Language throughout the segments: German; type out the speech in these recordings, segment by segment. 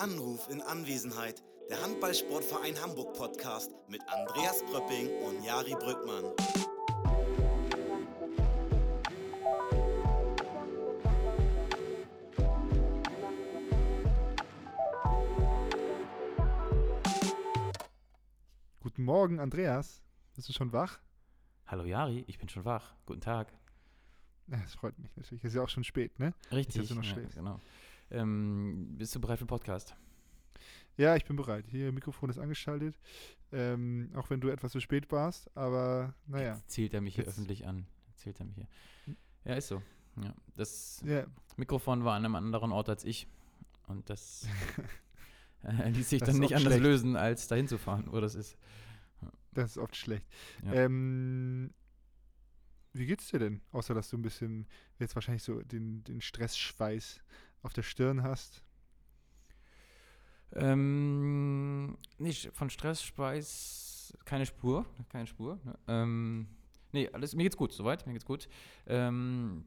Anruf in Anwesenheit. Der Handballsportverein Hamburg Podcast mit Andreas Pröpping und Jari Brückmann. Guten Morgen, Andreas. Bist du schon wach? Hallo Jari, ich bin schon wach. Guten Tag. Das freut mich natürlich. Es ist ja auch schon spät, ne? Richtig. Dass du noch ja, schläfst. genau. Ähm, bist du bereit für den Podcast? Ja, ich bin bereit. Hier, Mikrofon ist angeschaltet. Ähm, auch wenn du etwas zu spät warst, aber naja. Jetzt zählt er mich hier Jetzt- öffentlich an. Zählt er mich hier. Ja, ist so. Ja, das Ja, Mikrofon war an einem anderen Ort als ich. Und das äh, ließ sich Das dann nicht anders schlecht. lösen, als dahin zu fahren, wo das ist. das ist oft schlecht. Ja. Ähm, wie geht's dir denn? Außer, dass du ein bisschen jetzt wahrscheinlich so den, den Stressschweiß auf der Stirn hast. Ähm, nicht von Stress, Speis, keine Spur, keine Spur. Ne? Ähm, nee, alles, mir geht's gut, soweit, mir geht's gut. Ähm,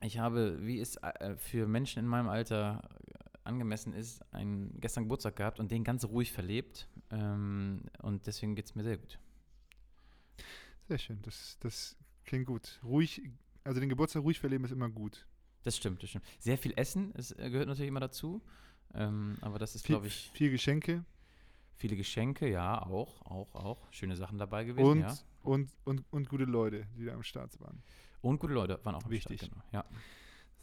ich habe, wie es äh, für Menschen in meinem Alter angemessen ist, einen gestern Geburtstag gehabt und den ganz ruhig verlebt. Ähm, und deswegen geht's mir sehr gut. Sehr schön. Das, das klingt gut. Ruhig, also den Geburtstag ruhig verleben ist immer gut. Das stimmt, das stimmt. Sehr viel Essen, es äh, gehört natürlich immer dazu. Ähm, aber das ist, glaube ich, viel Geschenke viele Geschenke, ja, auch, auch, auch. Schöne Sachen dabei gewesen, und, ja. und, und, und gute Leute, die da am Start waren. Und gute Leute waren auch am Wichtig. Start, genau. Ja.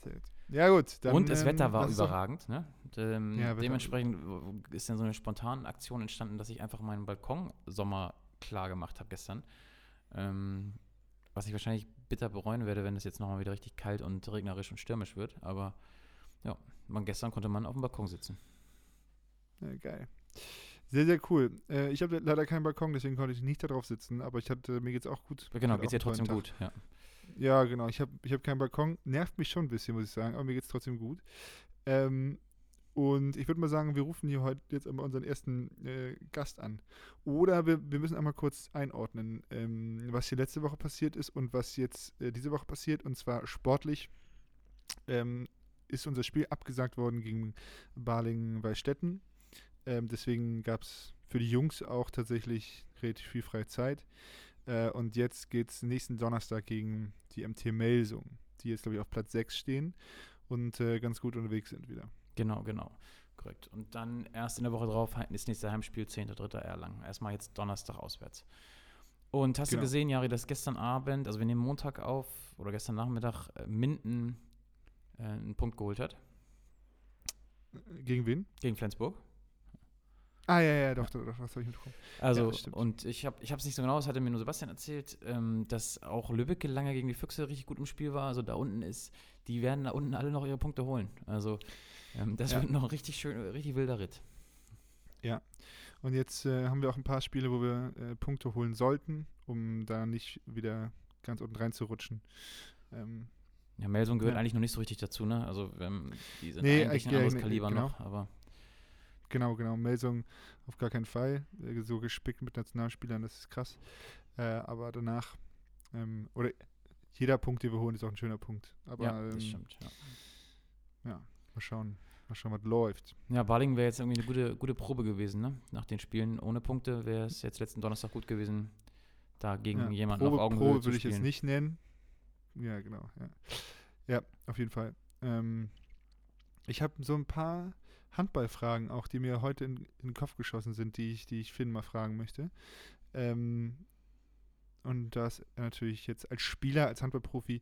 Sehr gut. Ja, gut. Dann, und das ähm, Wetter war uns doch- überragend. Ne? Ähm, Ja, dementsprechend ist dann so eine spontane Aktion entstanden, dass ich einfach meinen Balkon Sommer klar gemacht habe gestern. Ähm, was ich wahrscheinlich bitter bereuen werde, wenn es jetzt nochmal wieder richtig kalt und regnerisch und stürmisch wird. Aber ja, man, gestern konnte man auf dem Balkon sitzen. Ja, geil. Sehr, sehr cool. Äh, ich habe leider keinen Balkon, deswegen konnte ich nicht darauf sitzen, aber ich hatte, mir geht's auch gut. Genau, Hatte geht's auch dir trotzdem Tag. gut. Ja. Ja, genau. Ich habe ich hab keinen Balkon. Nervt mich schon ein bisschen, muss ich sagen, aber mir geht's trotzdem gut. Ähm, und ich würde mal sagen, wir rufen hier heute jetzt einmal unseren ersten äh, Gast an. Oder wir, wir müssen einmal kurz einordnen, ähm, was hier letzte Woche passiert ist und was jetzt äh, diese Woche passiert. Und zwar sportlich ähm, ist unser Spiel abgesagt worden gegen Balingen bei Stetten. Ähm, deswegen gab es für die Jungs auch tatsächlich relativ viel freie Zeit. Äh, und jetzt geht es nächsten Donnerstag gegen die MT Melsung, die jetzt, glaube ich, auf Platz 6 stehen und äh, ganz gut unterwegs sind wieder. Genau, genau. Korrekt. Und dann erst in der Woche drauf das nächste Heimspiel, 10.3. Erlangen. Erstmal jetzt Donnerstag auswärts. Und hast Genau. du gesehen, Jari, dass gestern Abend, also wir nehmen Montag auf, oder gestern Nachmittag, äh, Minden äh, einen Punkt geholt hat Gegen wen? gegen Flensburg. Ah, ja, ja, doch, doch, doch das habe ich mitbekommen. Also, Ja, und ich habe es nicht so genau, das hatte mir nur Sebastian erzählt, ähm, dass auch Lübeck lange gegen die Füchse richtig gut im Spiel war. Also da unten ist, die werden da unten alle noch ihre Punkte holen. Also ähm, das Ja. wird noch ein richtig schön, richtig wilder Ritt. Ja. Und jetzt äh, haben wir auch ein paar Spiele, wo wir äh, Punkte holen sollten, um da nicht wieder ganz unten reinzurutschen. Ähm, Ja, Melsung gehört Ja. eigentlich noch nicht so richtig dazu, ne? Also ähm, die sind Nee, eigentlich ich- ein anderes ja, Kaliber genau. noch, aber Genau, genau. Melsung auf gar keinen Fall. Äh, So gespickt mit Nationalspielern, das ist krass. Äh, aber danach, ähm, oder jeder Punkt, den wir holen, ist auch ein schöner Punkt. Aber ja, ähm, das stimmt. Ja. ja, mal schauen, mal schauen, was läuft. Ja, Balingen wäre jetzt irgendwie eine gute, gute Probe gewesen, ne? Nach den Spielen ohne Punkte wäre es jetzt letzten Donnerstag gut gewesen, da gegen ja, jemanden Probe, auf Augenhöhe Probe würde ich jetzt nicht nennen. Ja, genau. Ja, ja auf jeden Fall. Ähm, ich habe so ein paar Handballfragen auch, die mir heute in, in den Kopf geschossen sind, die ich, die ich Finn mal fragen möchte. Ähm, und da ist er natürlich jetzt als Spieler, als Handballprofi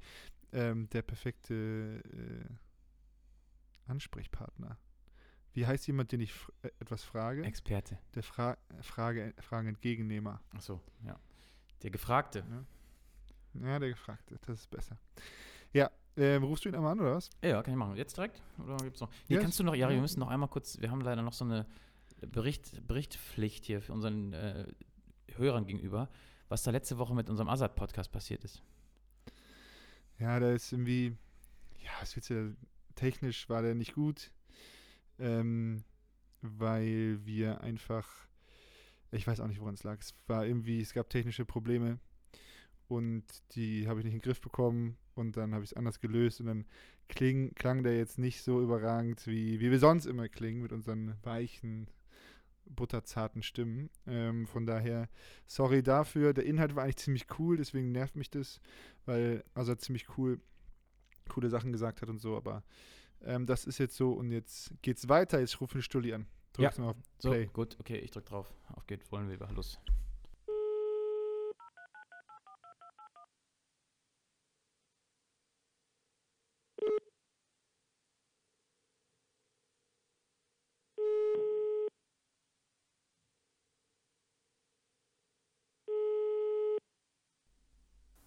ähm, der perfekte äh, Ansprechpartner. Wie heißt jemand, den ich äh, etwas frage? Experte. der Fra Frage, Fragenentgegennehmer. Achso, ja. Der Gefragte. Ja, der Gefragte, das ist besser. Ja, ähm, rufst du ihn einmal an, oder was? Ja, kann ich machen. Jetzt direkt? Oder gibt's noch? Nee, Ja, kannst du noch, Jari, ja. wir müssen noch einmal kurz, wir haben leider noch so eine Bericht, Berichtpflicht hier für unseren äh, Hörern gegenüber, was da letzte Woche mit unserem Azad-Podcast passiert ist. Ja, der ist irgendwie, ja, was willst du, technisch war der nicht gut, ähm, weil wir einfach, ich weiß auch nicht, woran es lag. Es war irgendwie, es gab technische Probleme und die habe ich nicht in den Griff bekommen und dann habe ich es anders gelöst und dann kling, klang der jetzt nicht so überragend, wie, wie wir sonst immer klingen mit unseren weichen, butterzarten Stimmen. Ähm, von daher, sorry dafür. Der Inhalt war eigentlich ziemlich cool, deswegen nervt mich das, weil also ziemlich cool, coole Sachen gesagt hat und so, aber ähm, das ist jetzt so und jetzt geht's weiter. Jetzt rufe ich Stulli an. Drückst Ja. mal auf So, Play. gut, okay, ich drück drauf. Auf geht, wollen wir, los.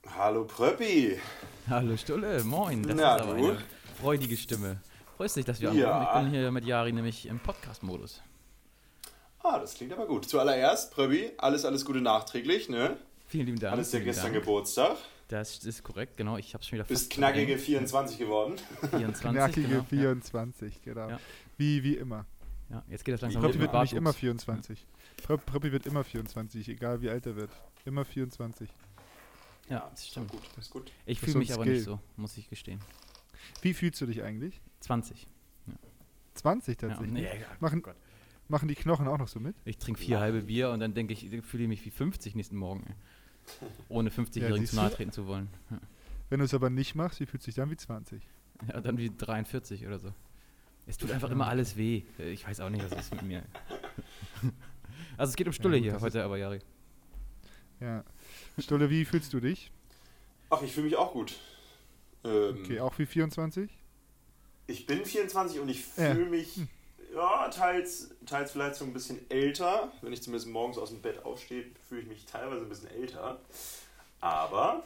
Hallo Pröppi. Hallo Stulle, moin. Das Na, ist aber du? eine freudige Stimme. Freust dich, dass wir Ja. anrufen? Ich bin hier mit Jari nämlich im Podcast-Modus. Ah, das klingt aber gut. Zuallererst, Pröppi, alles, alles Gute nachträglich, ne? Vielen lieben Dank. Hattest ja gestern Dank. Geburtstag. Das ist korrekt, genau. Ich hab's schon wieder Bist knackige verdrängt. 24 geworden. 24, Knackige genau. 24, genau. Ja. Wie, wie immer. Ja. ja, jetzt geht das langsam mit wird nämlich immer 24. Prö- Pröppi wird immer 24, egal wie alt er wird. Immer 24. Ja, das stimmt. Gut, das ist gut. Ich fühle mich aber nicht Skill. so, muss ich gestehen. Wie fühlst du dich eigentlich? 20. 20 Ja, tatsächlich. nee, ja, Machen- Gott. Machen die Knochen auch noch so mit? Ich trinke vier halbe Bier und dann denke ich, fühle ich mich wie 50 nächsten Morgen. Ey. Ohne 50-Jährigen siehst zu nahe treten zu wollen. Ja. Wenn du es aber nicht machst, wie fühlst du dich dann wie 20? Ja, dann wie 43 oder so. Es tut einfach Ja. immer alles weh. Ich weiß auch nicht, was ist mit mir. Also es geht um Stulle gut, hier heute, aber Jari. Ja. Stulle, wie fühlst du dich? Ach, ich fühle mich auch gut. Ähm, Okay, auch wie 24? Ich bin 24 und ich Ja. fühle mich ja, teils, teils vielleicht so ein bisschen älter. Wenn ich zumindest morgens aus dem Bett aufstehe, fühle ich mich teilweise ein bisschen älter. Aber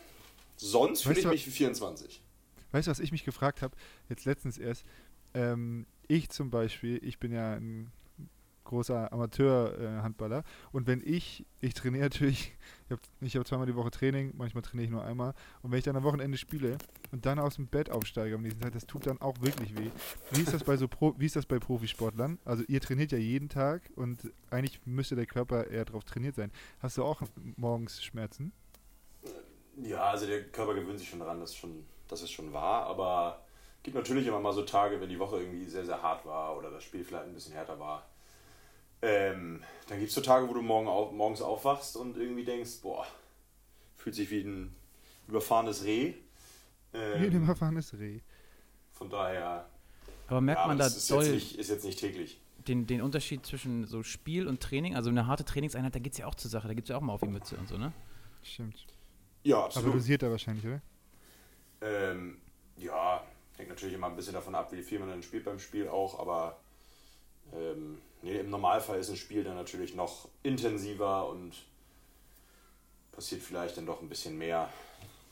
sonst fühle ich mich wie 24. Weißt du, was ich mich gefragt habe? Jetzt letztens erst. Ähm, ich zum Beispiel, ich bin ja ein großer Amateur-Handballer. und wenn ich, ich trainiere natürlich, ich habe hab zweimal die Woche Training, manchmal trainiere ich nur einmal. Und wenn ich dann am Wochenende spiele und dann aus dem Bett aufsteige am nächsten Tag, das tut dann auch wirklich weh. Wie ist das bei so Pro, wie ist das bei Profisportlern? Also ihr trainiert ja jeden Tag und eigentlich müsste der Körper eher darauf trainiert sein. Hast du auch morgens Schmerzen? Ja, also der Körper gewöhnt sich schon daran, das ist schon, das ist schon wahr, aber es gibt natürlich immer mal so Tage, wenn die Woche irgendwie sehr, sehr hart war oder das Spiel vielleicht ein bisschen härter war. Ähm, dann gibt es so Tage, wo du morgen auf, morgens aufwachst und irgendwie denkst, boah, fühlt sich wie ein überfahrenes Reh. Ähm, Wie ein erfahrenes Reh. von daher, Aber merkt ja, man da das ist doll jetzt, nicht, ist jetzt nicht täglich. den, den Unterschied zwischen so Spiel und Training? Also eine harte Trainingseinheit, da geht es ja auch zur Sache, da gibt es ja auch mal auf die Mütze und so, ne? Stimmt. Ja, Aber absolut. dosierter wahrscheinlich, oder? Ähm, ja, hängt natürlich immer ein bisschen davon ab, wie viel man dann spielt beim Spiel auch, aber ähm, nee, im Normalfall ist ein Spiel dann natürlich noch intensiver und passiert vielleicht dann doch ein bisschen mehr.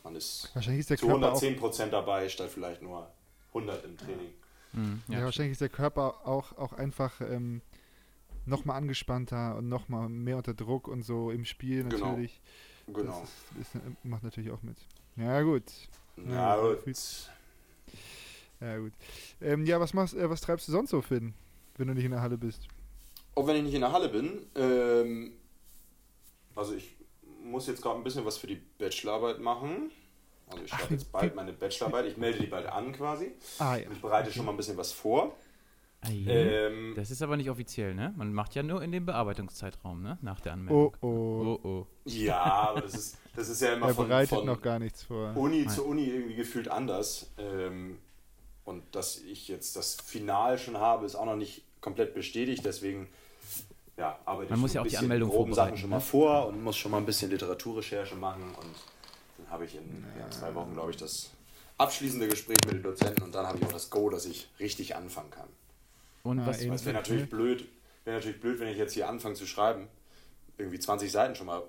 Man ist Wahrscheinlich ist der zu Körper auch 110% dabei, statt vielleicht nur 100 im Training. Mhm, Ja, wahrscheinlich ist der Körper auch, auch einfach ähm, nochmal angespannter und nochmal mehr unter Druck und so im Spiel Genau. natürlich. Genau. Das ist, ist, macht natürlich auch mit. Ja, gut. Ja, Ja, gut. Ja, gut. Ähm, ja, was machst äh, was treibst du sonst so, Finn, wenn du nicht in der Halle bist? Auch wenn ich nicht in der Halle bin, ähm, also ich muss jetzt gerade ein bisschen was für die Bachelorarbeit machen. Also ich schreibe jetzt bald meine Bachelorarbeit. Ich melde die bald an quasi. Ah, ja. Ich bereite schon mal ein bisschen was vor. Ah, je. Ähm, Das ist aber nicht offiziell, ne? Man macht ja nur in dem Bearbeitungszeitraum, ne? Nach der Oh, Anmeldung. oh. Oh, oh. ja, aber das ist, das ist ja immer Er von, bereitet von noch gar nichts vor. Uni Nein. zu Uni irgendwie gefühlt anders. Ähm, und dass ich jetzt das Final schon habe, ist auch noch nicht komplett bestätigt. Deswegen ja, arbeite Man ich muss ja auch die Anmeldung groben Sachen schon ne? mal vor und muss schon mal ein bisschen Literaturrecherche machen. Und dann habe ich in ja, zwei Wochen, glaube ich, das abschließende Gespräch mit den Dozenten und dann habe ich auch das Go, dass ich richtig anfangen kann. Und Ah, was, eben. Wäre natürlich blöd, wäre natürlich blöd, wenn ich jetzt hier anfange zu schreiben, irgendwie 20 Seiten schon mal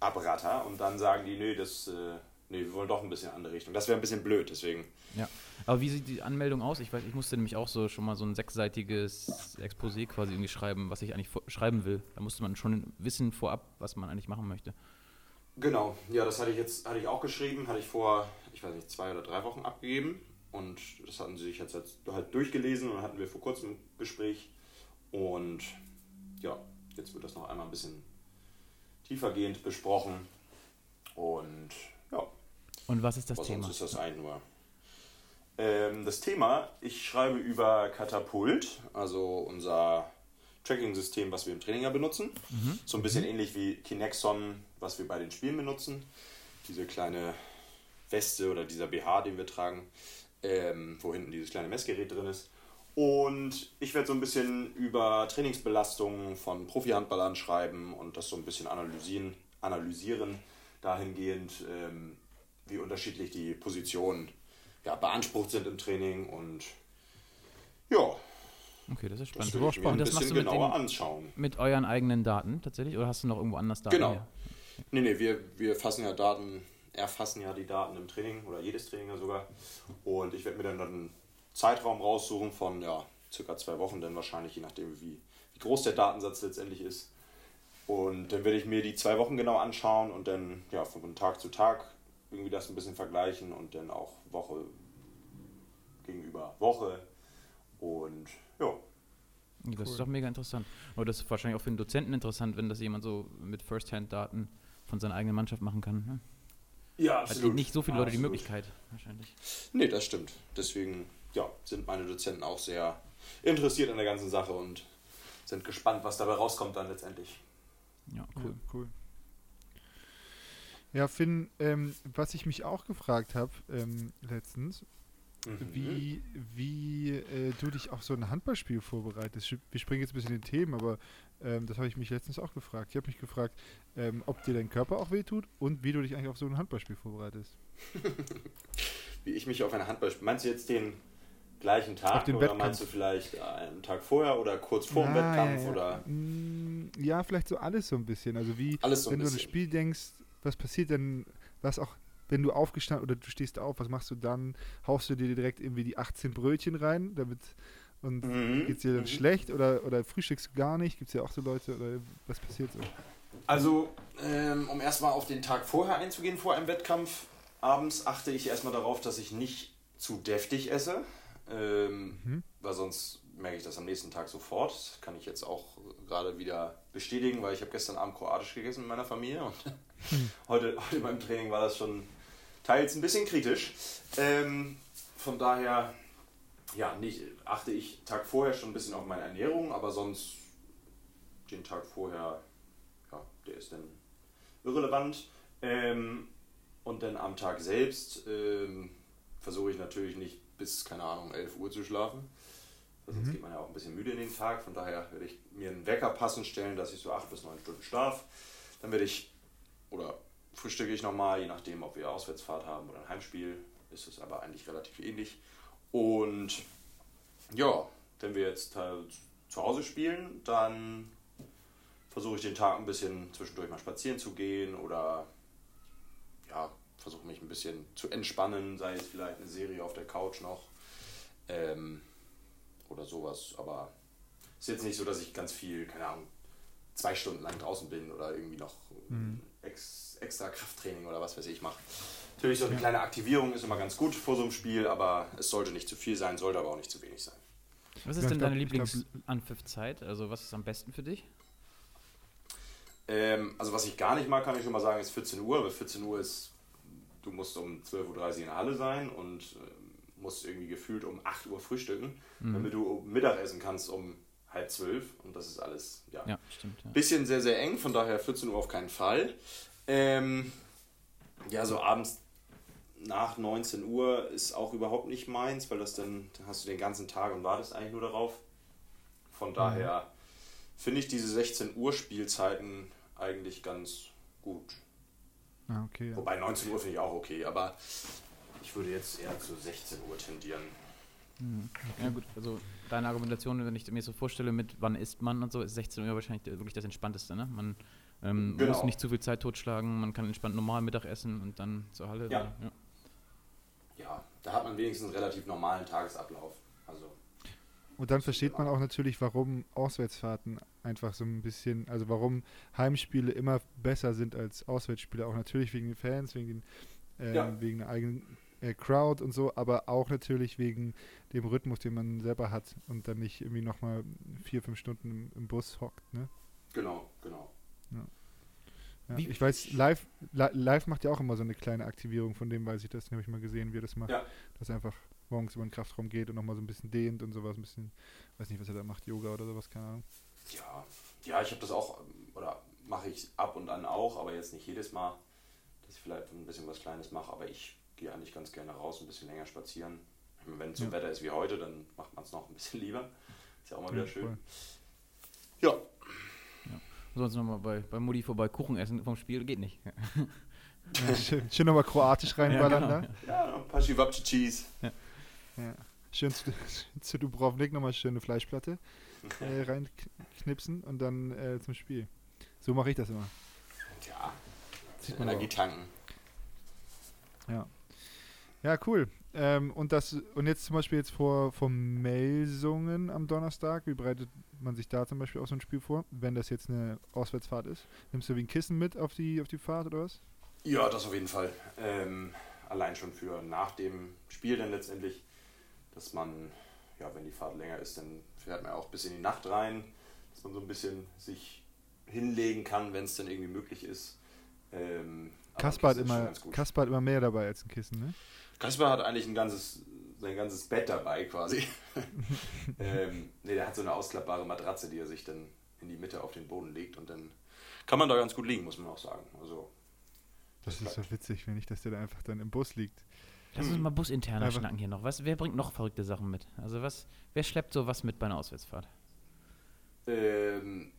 abratter und dann sagen die, nee, das, äh, nee, wir wollen doch ein bisschen andere Richtung. Das wäre ein bisschen blöd, deswegen. Ja. Aber wie sieht die Anmeldung aus? Ich weiß, ich musste nämlich auch so schon mal so ein sechsseitiges Exposé quasi irgendwie schreiben, was ich eigentlich schreiben will. Da musste man schon wissen vorab, was man eigentlich machen möchte. Genau, ja, das hatte ich jetzt, hatte ich auch geschrieben, hatte ich vor, ich weiß nicht, zwei oder drei Wochen abgegeben und das hatten sie sich jetzt halt- halt durchgelesen und hatten wir vor kurzem ein Gespräch und ja, jetzt wird das noch einmal ein bisschen tiefergehend besprochen und Und was ist das Aber Thema? sonst ist das ein nur. Ähm, das Thema, ich schreibe über Katapult, also unser Tracking-System, was wir im Training ja benutzen. So ein bisschen ähnlich wie Kinexon, was wir bei den Spielen benutzen. Diese kleine Weste oder dieser BH, den wir tragen, ähm, wo hinten dieses kleine Messgerät drin ist. Und ich werde so ein bisschen über Trainingsbelastungen von Profi-Handballern schreiben und das so ein bisschen analysieren, analysieren dahingehend, ähm, wie unterschiedlich die Positionen ja, beansprucht sind im Training und ja, Okay, das ist das spannend. will ich mir ein das machst du mit, genauer den, anschauen. mit euren eigenen Daten tatsächlich? Oder hast du noch irgendwo anders Daten? Genau. her? Nee, nee, wir, wir fassen ja Daten, erfassen ja die Daten im Training oder jedes Training ja sogar. Und ich werde mir dann einen Zeitraum raussuchen von ja, circa zwei Wochen, dann wahrscheinlich, je nachdem, wie, wie groß der Datensatz letztendlich ist. Und dann werde ich mir die zwei Wochen genau anschauen und dann ja, von Tag zu Tag irgendwie das ein bisschen vergleichen und dann auch Woche gegenüber Woche. Und ja, Das ist doch mega interessant. Aber das ist wahrscheinlich auch für den Dozenten interessant, wenn das jemand so mit First-Hand-Daten von seiner eigenen Mannschaft machen kann. Ne? ja Hat nicht so viele Leute die Möglichkeit, wahrscheinlich. Nee, das stimmt. Deswegen ja, sind meine Dozenten auch sehr interessiert an der ganzen Sache und sind gespannt, was dabei rauskommt dann letztendlich. Ja, Cool. cool. cool. Ja, Finn, ähm, was ich mich auch gefragt habe ähm, letztens, Mhm. wie, wie äh, du dich auf so ein Handballspiel vorbereitest. Wir springen jetzt ein bisschen in den Themen, aber ähm, das habe ich mich letztens auch gefragt. Ich habe mich gefragt, ähm, ob dir dein Körper auch wehtut und wie du dich eigentlich auf so ein Handballspiel vorbereitest. Wie ich mich auf ein Handballspiel. Meinst du jetzt den gleichen Tag Auf den oder Wettkampf. meinst du vielleicht einen Tag vorher oder kurz vor dem Ah, Wettkampf ja, ja. oder Mm, ja, vielleicht so alles so ein bisschen. Also wie, so wenn du an das? Spiel denkst, was passiert denn, was auch, wenn du aufgestanden oder du stehst auf, was machst du dann? Haust du dir direkt irgendwie die 18 Brötchen rein, damit und Mhm, geht's dir dann mhm. schlecht oder, oder frühstückst du gar nicht? Gibt es ja auch so Leute oder was passiert so? Also, ähm, um erstmal auf den Tag vorher einzugehen, vor einem Wettkampf, abends achte ich erstmal darauf, dass ich nicht zu deftig esse, ähm, Mhm. weil sonst merke ich das am nächsten Tag sofort. Das kann ich jetzt auch gerade wieder bestätigen, weil ich habe gestern Abend kroatisch gegessen mit meiner Familie und heute, heute beim Training war das schon teils ein bisschen kritisch. Ähm, von daher ja, nicht, achte ich Tag vorher schon ein bisschen auf meine Ernährung, aber sonst den Tag vorher ja, der ist dann irrelevant. Ähm, und dann am Tag selbst ähm, versuche ich natürlich nicht bis, keine Ahnung, 11 Uhr zu schlafen. Sonst Mhm. geht man ja auch ein bisschen müde in den Tag. Von daher werde ich mir einen Wecker passend stellen, dass ich so 8 bis 9 Stunden schlaf. Dann werde ich, oder frühstücke ich nochmal, je nachdem, ob wir Auswärtsfahrt haben oder ein Heimspiel. Ist es aber eigentlich relativ ähnlich. Und ja, wenn wir jetzt halt zu Hause spielen, dann versuche ich den Tag ein bisschen zwischendurch mal spazieren zu gehen oder ja, versuche mich ein bisschen zu entspannen, sei es vielleicht eine Serie auf der Couch noch ähm, oder sowas. Aber es ist jetzt nicht so, dass ich ganz viel, keine Ahnung, zwei Stunden lang draußen bin oder irgendwie noch Mhm. ex, extra Krafttraining oder was weiß ich mache. Natürlich so eine kleine Aktivierung ist immer ganz gut vor so einem Spiel, aber es sollte nicht zu viel sein, sollte aber auch nicht zu wenig sein. Was ist Ja, denn deine Lieblingsanpfiffzeit? Also was ist am besten für dich? Ähm, also was ich gar nicht mag, kann ich schon mal sagen, ist 14 Uhr, weil 14 Uhr ist, du musst um 12.30 Uhr in der Halle sein und ähm, musst irgendwie gefühlt um 8 Uhr frühstücken, Mhm. damit du Mittag essen kannst um halb zwölf und das ist alles, ja, Ja, stimmt. Ja. bisschen sehr, sehr eng, von daher 14 Uhr auf keinen Fall. Ähm, ja, so abends nach 19 Uhr ist auch überhaupt nicht meins, weil das dann, dann hast du den ganzen Tag und wartest eigentlich nur darauf. Von daher finde ich diese 16 Uhr Spielzeiten eigentlich ganz gut. Ah, okay. Ja. Wobei 19 Uhr finde ich auch okay, aber ich würde jetzt eher zu 16 Uhr tendieren. Mhm. Ja gut, also deine Argumentation, wenn ich mir so vorstelle, mit wann isst man und so, ist 16 Uhr wahrscheinlich wirklich das Entspannteste, ne? Man ähm, Genau. muss nicht zu viel Zeit totschlagen, man kann entspannt normal Mittag essen und dann zur Halle. Ja. oder? ja. Ja, da hat man wenigstens einen relativ normalen Tagesablauf. Und dann versteht man auch natürlich, warum Auswärtsfahrten einfach so ein bisschen, also warum Heimspiele immer besser sind als Auswärtsspiele, auch natürlich wegen den Fans, wegen, den, ähm, Ja. wegen der eigenen äh, Crowd und so, aber auch natürlich wegen dem Rhythmus, den man selber hat und dann nicht irgendwie nochmal vier, fünf Stunden im, im Bus hockt, ne? genau, genau. Ja, Wie- ich weiß, live, li live macht ja auch immer so eine kleine Aktivierung, von dem weiß ich das, habe ich mal gesehen, wie er das macht. Ja. Dass er einfach morgens über den Kraftraum geht und nochmal so ein bisschen dehnt und sowas, ein bisschen, weiß nicht, was er da macht, Yoga oder sowas, keine Ahnung. Ja, ja ich habe das auch, oder mache ich ab und an auch, aber jetzt nicht jedes Mal, dass ich vielleicht ein bisschen was Kleines mache, aber ich gehe eigentlich ganz gerne raus, ein bisschen länger spazieren. Wenn es so Ja. Wetter ist wie heute, dann macht man es noch ein bisschen lieber. Ist ja auch mal Ja, wieder schön. voll. Ja, Sonst nochmal bei, bei Mutti vorbei Kuchen essen vom Spiel, geht nicht. Ja, schön, schön nochmal kroatisch reinballern genau. da. ja ein paar Cheese. Ja. Schön zu, zu Dubrovnik nochmal schöne Fleischplatte äh, reinknipsen und dann äh, zum Spiel. So mache ich das immer. Ja, Sieht man Energie tanken. Ja. Ja, cool. Ähm, und das und jetzt zum Beispiel jetzt vor, vor Melsungen am Donnerstag, wie bereitet man sich da zum Beispiel auf so ein Spiel vor, wenn das jetzt eine Auswärtsfahrt ist? Nimmst du wie ein Kissen mit auf die, auf die Fahrt oder was? Ja, das auf jeden Fall. Ähm, allein schon für nach dem Spiel dann letztendlich, dass man, ja, wenn die Fahrt länger ist, dann fährt man auch bis in die Nacht rein, dass man so ein bisschen sich hinlegen kann, wenn es dann irgendwie möglich ist. Ähm, Kaspar hat, immer. Kaspar hat immer mehr dabei als ein Kissen, ne? Kaspar hat eigentlich ein ganzes, sein ganzes Bett dabei quasi. ähm, nee, der hat so eine ausklappbare Matratze, die er sich dann in die Mitte auf den Boden legt und dann kann man da ganz gut liegen, muss man auch sagen. Also, Das Das ist so witzig, finde ich, dass der da einfach dann im Bus liegt. Lass uns mal businterner schnacken hier noch. Was, wer bringt noch verrückte Sachen mit? Also was, wer schleppt so was mit bei einer Auswärtsfahrt? Ähm,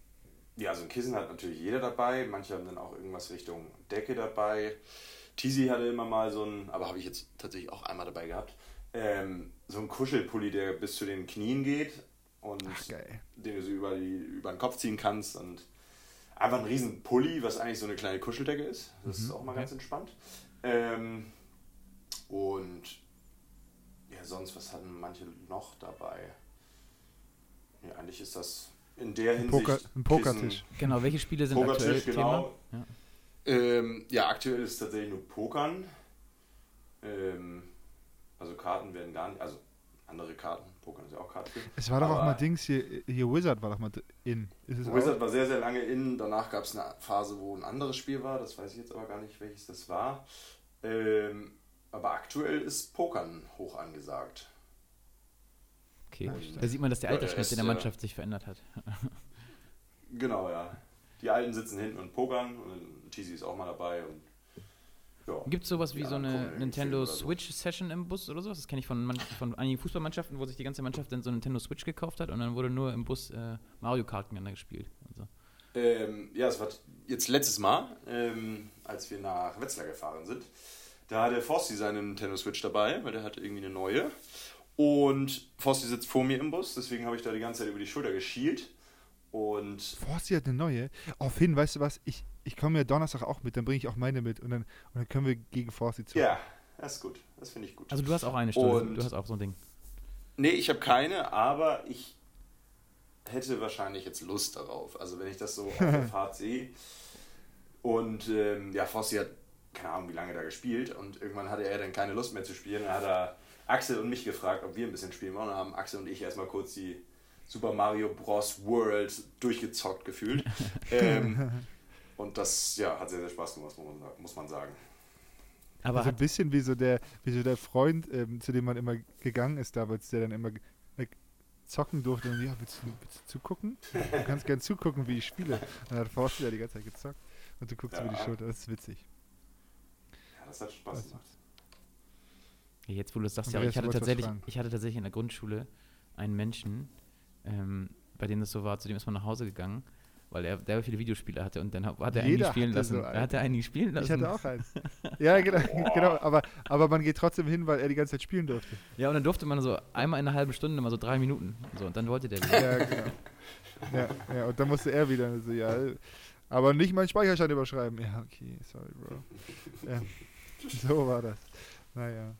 ja, so ein Kissen hat natürlich jeder dabei. Manche haben dann auch irgendwas Richtung Decke dabei. Tizi hatte immer mal so ein, aber habe ich jetzt tatsächlich auch einmal dabei gehabt, ähm, so ein Kuschelpulli, der bis zu den Knien geht und Ach, geil. den du so über, die, über den Kopf ziehen kannst und einfach ein riesen Pulli, was eigentlich so eine kleine Kuscheldecke ist. Das ist Mhm, auch mal ganz entspannt. Ähm, und ja, sonst, was hatten manche noch dabei? Ja, eigentlich ist das in der Ein, Hinsicht. Poker, ein Pokertisch. Genau, welche Spiele sind aktuell Pokertisch, Thema? genau. Ja. Ähm, ja, aktuell ist es tatsächlich nur Pokern. Ähm, also Karten werden gar nicht, also andere Karten, Pokern ist ja auch Karten. Es war doch auch mal Dings hier, hier Wizard war doch mal in. Ist es Wizard auch? war sehr, sehr lange in. Danach gab es eine Phase, wo ein anderes Spiel war. Das weiß ich jetzt aber gar nicht, welches das war. Ähm, aber aktuell ist Pokern hoch angesagt. Okay, Ja, da sieht man, dass der Altersschnitt in der äh, Mannschaft sich verändert hat. Genau, ja. Die Alten sitzen hinten und pokern und Tizi ist auch mal dabei. Und, ja. Gibt es sowas wie Ja, so eine Nintendo. Switch-Session im Bus oder sowas? Das kenne ich von, manch, von einigen Fußballmannschaften, wo sich die ganze Mannschaft dann so eine Nintendo Switch gekauft hat und dann wurde nur im Bus äh, Mario Kart gegeneinander gespielt. Und so. Ähm, ja, es war jetzt letztes Mal, ähm, als wir nach Wetzlar gefahren sind. Da hatte Forsti seine Nintendo Switch dabei, weil der hatte irgendwie eine neue. Und Forsti sitzt vor mir im Bus, deswegen habe ich da die ganze Zeit über die Schulter geschielt. Und Forsti hat eine neue. Auf Finn, weißt du was? Ich, ich komme ja Donnerstag auch mit, dann bringe ich auch meine mit und dann, und dann können wir gegen Forsti zocken. ja, das ist gut. Das finde ich gut. Also du hast auch eine Stunde, Und- du hast auch so ein Ding. Nee, ich habe keine, aber ich hätte wahrscheinlich jetzt Lust darauf. Also wenn ich das so auf der Fahrt sehe. Und ähm, ja, Fossi hat keine Ahnung, wie lange da gespielt und irgendwann hatte er dann keine Lust mehr zu spielen. Dann hat er Axel und mich gefragt, ob wir ein bisschen spielen wollen. Und dann haben Axel und ich erstmal kurz die Super Mario Bros. World durchgezockt gefühlt. ähm, und das ja, hat sehr, sehr Spaß gemacht, muss man, sagen. Aber also ein bisschen wie so der, wie so der Freund, ähm, zu dem man immer gegangen ist damals, der dann immer zocken durfte und ja, willst du, willst du zugucken? Du kannst gern zugucken, wie ich spiele. Und dann hat Forsti ja die ganze Zeit gezockt und du guckst über die Ja. Schulter, das ist witzig. Das hat Spaß Das gemacht. jetzt wo du das sagst, ja, ich hatte, tatsächlich, ich hatte tatsächlich in der Grundschule einen Menschen, ähm, bei dem das so war, zu dem ist man nach Hause gegangen, weil er der viele Videospiele hatte und dann hat hat er einen Jeder spielen lassen. so er einen. hatte einen spielen lassen. Ich hatte auch eins. Ja, genau, genau aber, aber man geht trotzdem hin, weil er die ganze Zeit spielen durfte. Ja, und dann durfte man so einmal in einer halben Stunde mal so drei Minuten. So, und dann wollte der wieder. Ja, genau. Ja, ja, und dann musste er wieder so, ja, aber nicht meinen Speicherstand überschreiben. Ja, okay, sorry, Bro. Ja, so war das. Naja.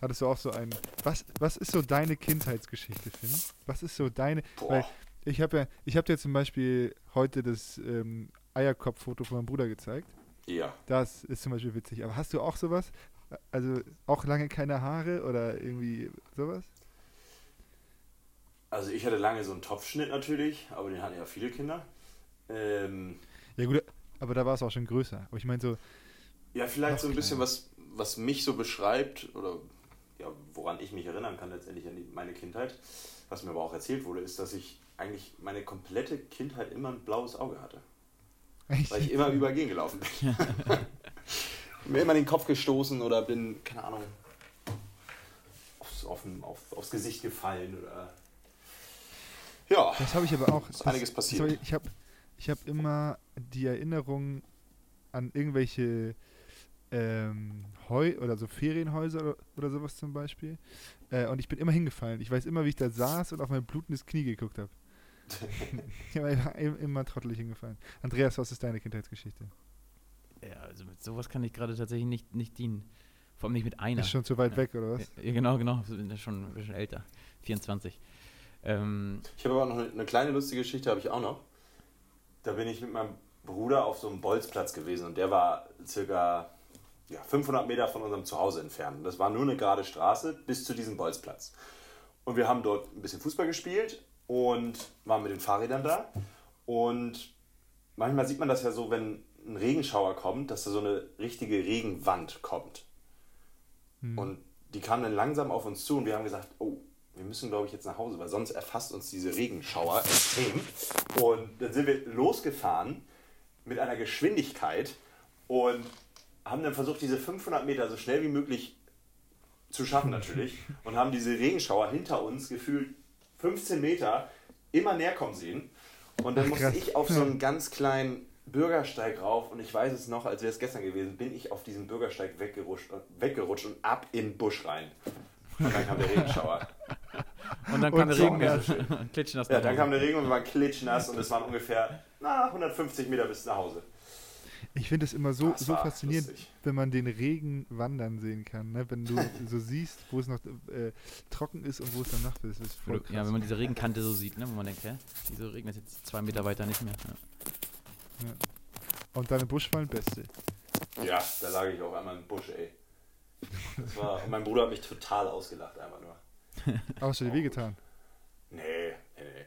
Hattest du auch so einen. Was, was ist so deine Kindheitsgeschichte, Finn? Was ist so deine. Weil Boah. ich habe ja, ich habe dir zum Beispiel heute das ähm, Eierkopf-Foto von meinem Bruder gezeigt. Ja. Das ist zum Beispiel witzig. Aber hast du auch sowas? Also auch lange keine Haare oder irgendwie sowas? Also ich hatte lange so einen Topfschnitt natürlich, aber den hatten ja viele Kinder. Ähm, Ja gut, Aber da war es auch schon größer. Aber ich meine so, Ja, vielleicht Noch so ein bisschen kleiner. was, was mich so beschreibt oder ja, woran ich mich erinnern kann letztendlich an die, meine Kindheit, was mir aber auch erzählt wurde, ist, dass ich eigentlich meine komplette Kindheit immer ein blaues Auge hatte. Weil ich immer über Gehen gelaufen bin. mir immer den Kopf gestoßen oder bin, keine Ahnung, aufs, auf, auf, aufs Gesicht gefallen oder. Ja, Das habe ich aber auch. Ist einiges das passiert. hab ich ich habe ich hab immer die Erinnerung an irgendwelche ähm, Heu oder so Ferienhäuser oder, oder sowas zum Beispiel. Äh, und ich bin immer hingefallen. Ich weiß immer, wie ich da saß und auf mein blutendes Knie geguckt habe. ich war immer, immer trottelig hingefallen. Andreas, was ist deine Kindheitsgeschichte? Ja, also mit sowas kann ich gerade tatsächlich nicht, nicht dienen. Vor allem nicht mit einer. Ist schon zu weit Ja. weg, oder was? Ja, genau, genau. Wir sind ja schon ein bisschen älter. 24. Ähm, Ich habe aber noch eine, eine kleine lustige Geschichte, habe ich auch noch. Da bin ich mit meinem Bruder auf so einem Bolzplatz gewesen und der war circa ja, 500 Meter von unserem Zuhause entfernt. Das war nur eine gerade Straße bis zu diesem Bolzplatz. Und wir haben dort ein bisschen Fußball gespielt und waren mit den Fahrrädern da. Und manchmal sieht man das ja so, wenn ein Regenschauer kommt, dass da so eine richtige Regenwand kommt. Hm. Und die kam dann langsam auf uns zu und wir haben gesagt, oh, wir müssen, glaube ich, jetzt nach Hause, weil sonst erfasst uns diese Regenschauer extrem. Und dann sind wir losgefahren mit einer Geschwindigkeit und haben dann versucht, diese 500 Meter so schnell wie möglich zu schaffen natürlich und haben diese Regenschauer hinter uns gefühlt 15 Meter immer näher kommen sehen. Und dann Ach, musste krass. ich auf so einen ganz kleinen Bürgersteig rauf und ich weiß es noch, als wäre es gestern gewesen, bin ich auf diesen Bürgersteig weggerutscht, weggerutscht und ab in den Busch rein. Und dann kam der Regenschauer. und dann Und kam der so Regen. klitschen das Ja, dann kam der Regen und wir waren klitschnass und es waren ungefähr na, 150 Meter bis nach Hause. Ich finde es immer so, Das so faszinierend, lustig. wenn man den Regen wandern sehen kann. Ne? Wenn du so siehst, wo es noch äh, trocken ist und wo es dann Nacht ist. Ist voll Ja, wenn man diese Regenkante so sieht, ne, wo man denkt, hä, wieso regnet es jetzt zwei Meter weiter nicht mehr? Ja. Und dann im Busch fallen, beste. Ja, da lag ich auch einmal im Busch, ey. Das war, und mein Bruder hat mich total ausgelacht, einfach nur. Aber hast du dir wehgetan? Nee, nee, nee.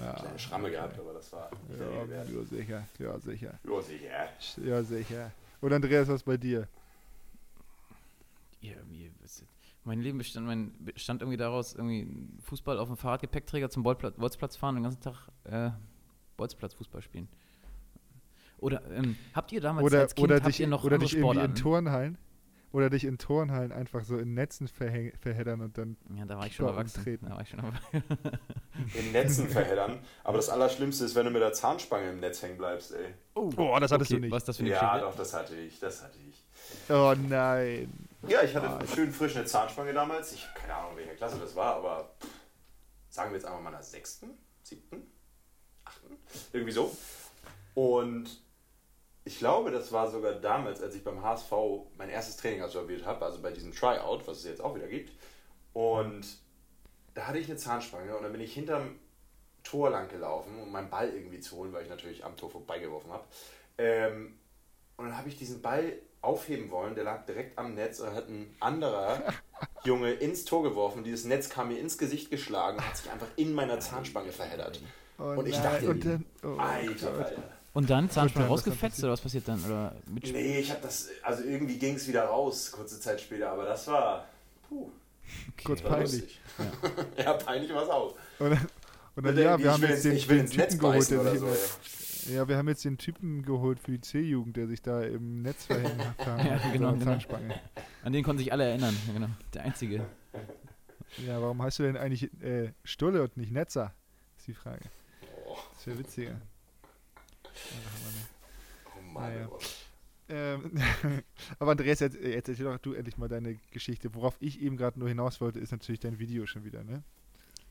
Ja, Kleine Schramme gehabt, aber das war ja, wert. ja, sicher. Ja, sicher. Ja, sicher. Ja, sicher. Und Andreas, was bei dir? Ja, mir, was- mein Leben bestand, mein, bestand irgendwie daraus, irgendwie Fußball auf dem Fahrradgepäckträger zum Bolzplatz, Bolzplatz fahren und den ganzen Tag äh, Bolzplatz Fußball spielen. Oder ähm, habt ihr damals Oder, als Kind oder habt dich, ihr noch oder dich irgendwie in? Turnhallen? Oder dich in Turnhallen einfach so in Netzen verhäng- verheddern und dann. Ja, da war ich schon erwachsen. umtreten. Da war ich schon erwachsen. In Netzen verheddern. Aber das Allerschlimmste ist, wenn du mit der Zahnspange im Netz hängen bleibst, ey. Oh, das hattest Okay, du nicht. Was ist das für eine Ja, Geschichte? doch, das hatte ich, das hatte ich. Oh nein. Ja, ich hatte schön frisch eine Zahnspange damals. Ich keine Ahnung, welcher Klasse das war, aber sagen wir jetzt einfach mal einer sechsten, siebten, achten, irgendwie so. Und ich glaube, das war sogar damals, als ich beim HSV mein erstes Training absolviert habe, also bei diesem Tryout, was es jetzt auch wieder gibt. Und da hatte ich eine Zahnspange und dann bin ich hinterm Tor lang gelaufen, um meinen Ball irgendwie zu holen, weil ich natürlich am Tor vorbeigeworfen habe. Ähm, und dann habe ich diesen Ball aufheben wollen, der lag direkt am Netz und hat ein anderer Junge ins Tor geworfen. Dieses Netz kam mir ins Gesicht geschlagen und hat sich einfach in meiner Zahnspange verheddert. Oh Und ich dachte, und oh Alter. Alter. Und dann Zahnspange rausgefetzt passiert? oder was passiert dann? Oder mit Nee, ich habe das, also irgendwie ging es wieder raus, kurze Zeit später, aber das war, puh, Kurz war peinlich. lustig. Ja, peinlich war es auch. Und dann, und dann ja, wir haben jetzt den, ich will den ins Netz Typen geholt, der sich so, immer, ey. Ja, wir haben jetzt den Typen geholt für die C-Jugend, der sich da im Netz verhängt hat. Ja, mit genau, genau. Zahnspange. An den konnten sich alle erinnern. Ja, genau. Der einzige. Ja, warum heißt du denn eigentlich äh, Stulle und nicht Netzer? Ist die Frage. Das wäre witziger. Oh Mann, Naja. oh. Ähm, aber Andreas, jetzt, jetzt erzähl doch du endlich mal deine Geschichte. Worauf ich eben gerade nur hinaus wollte, ist natürlich dein Video schon wieder, ne?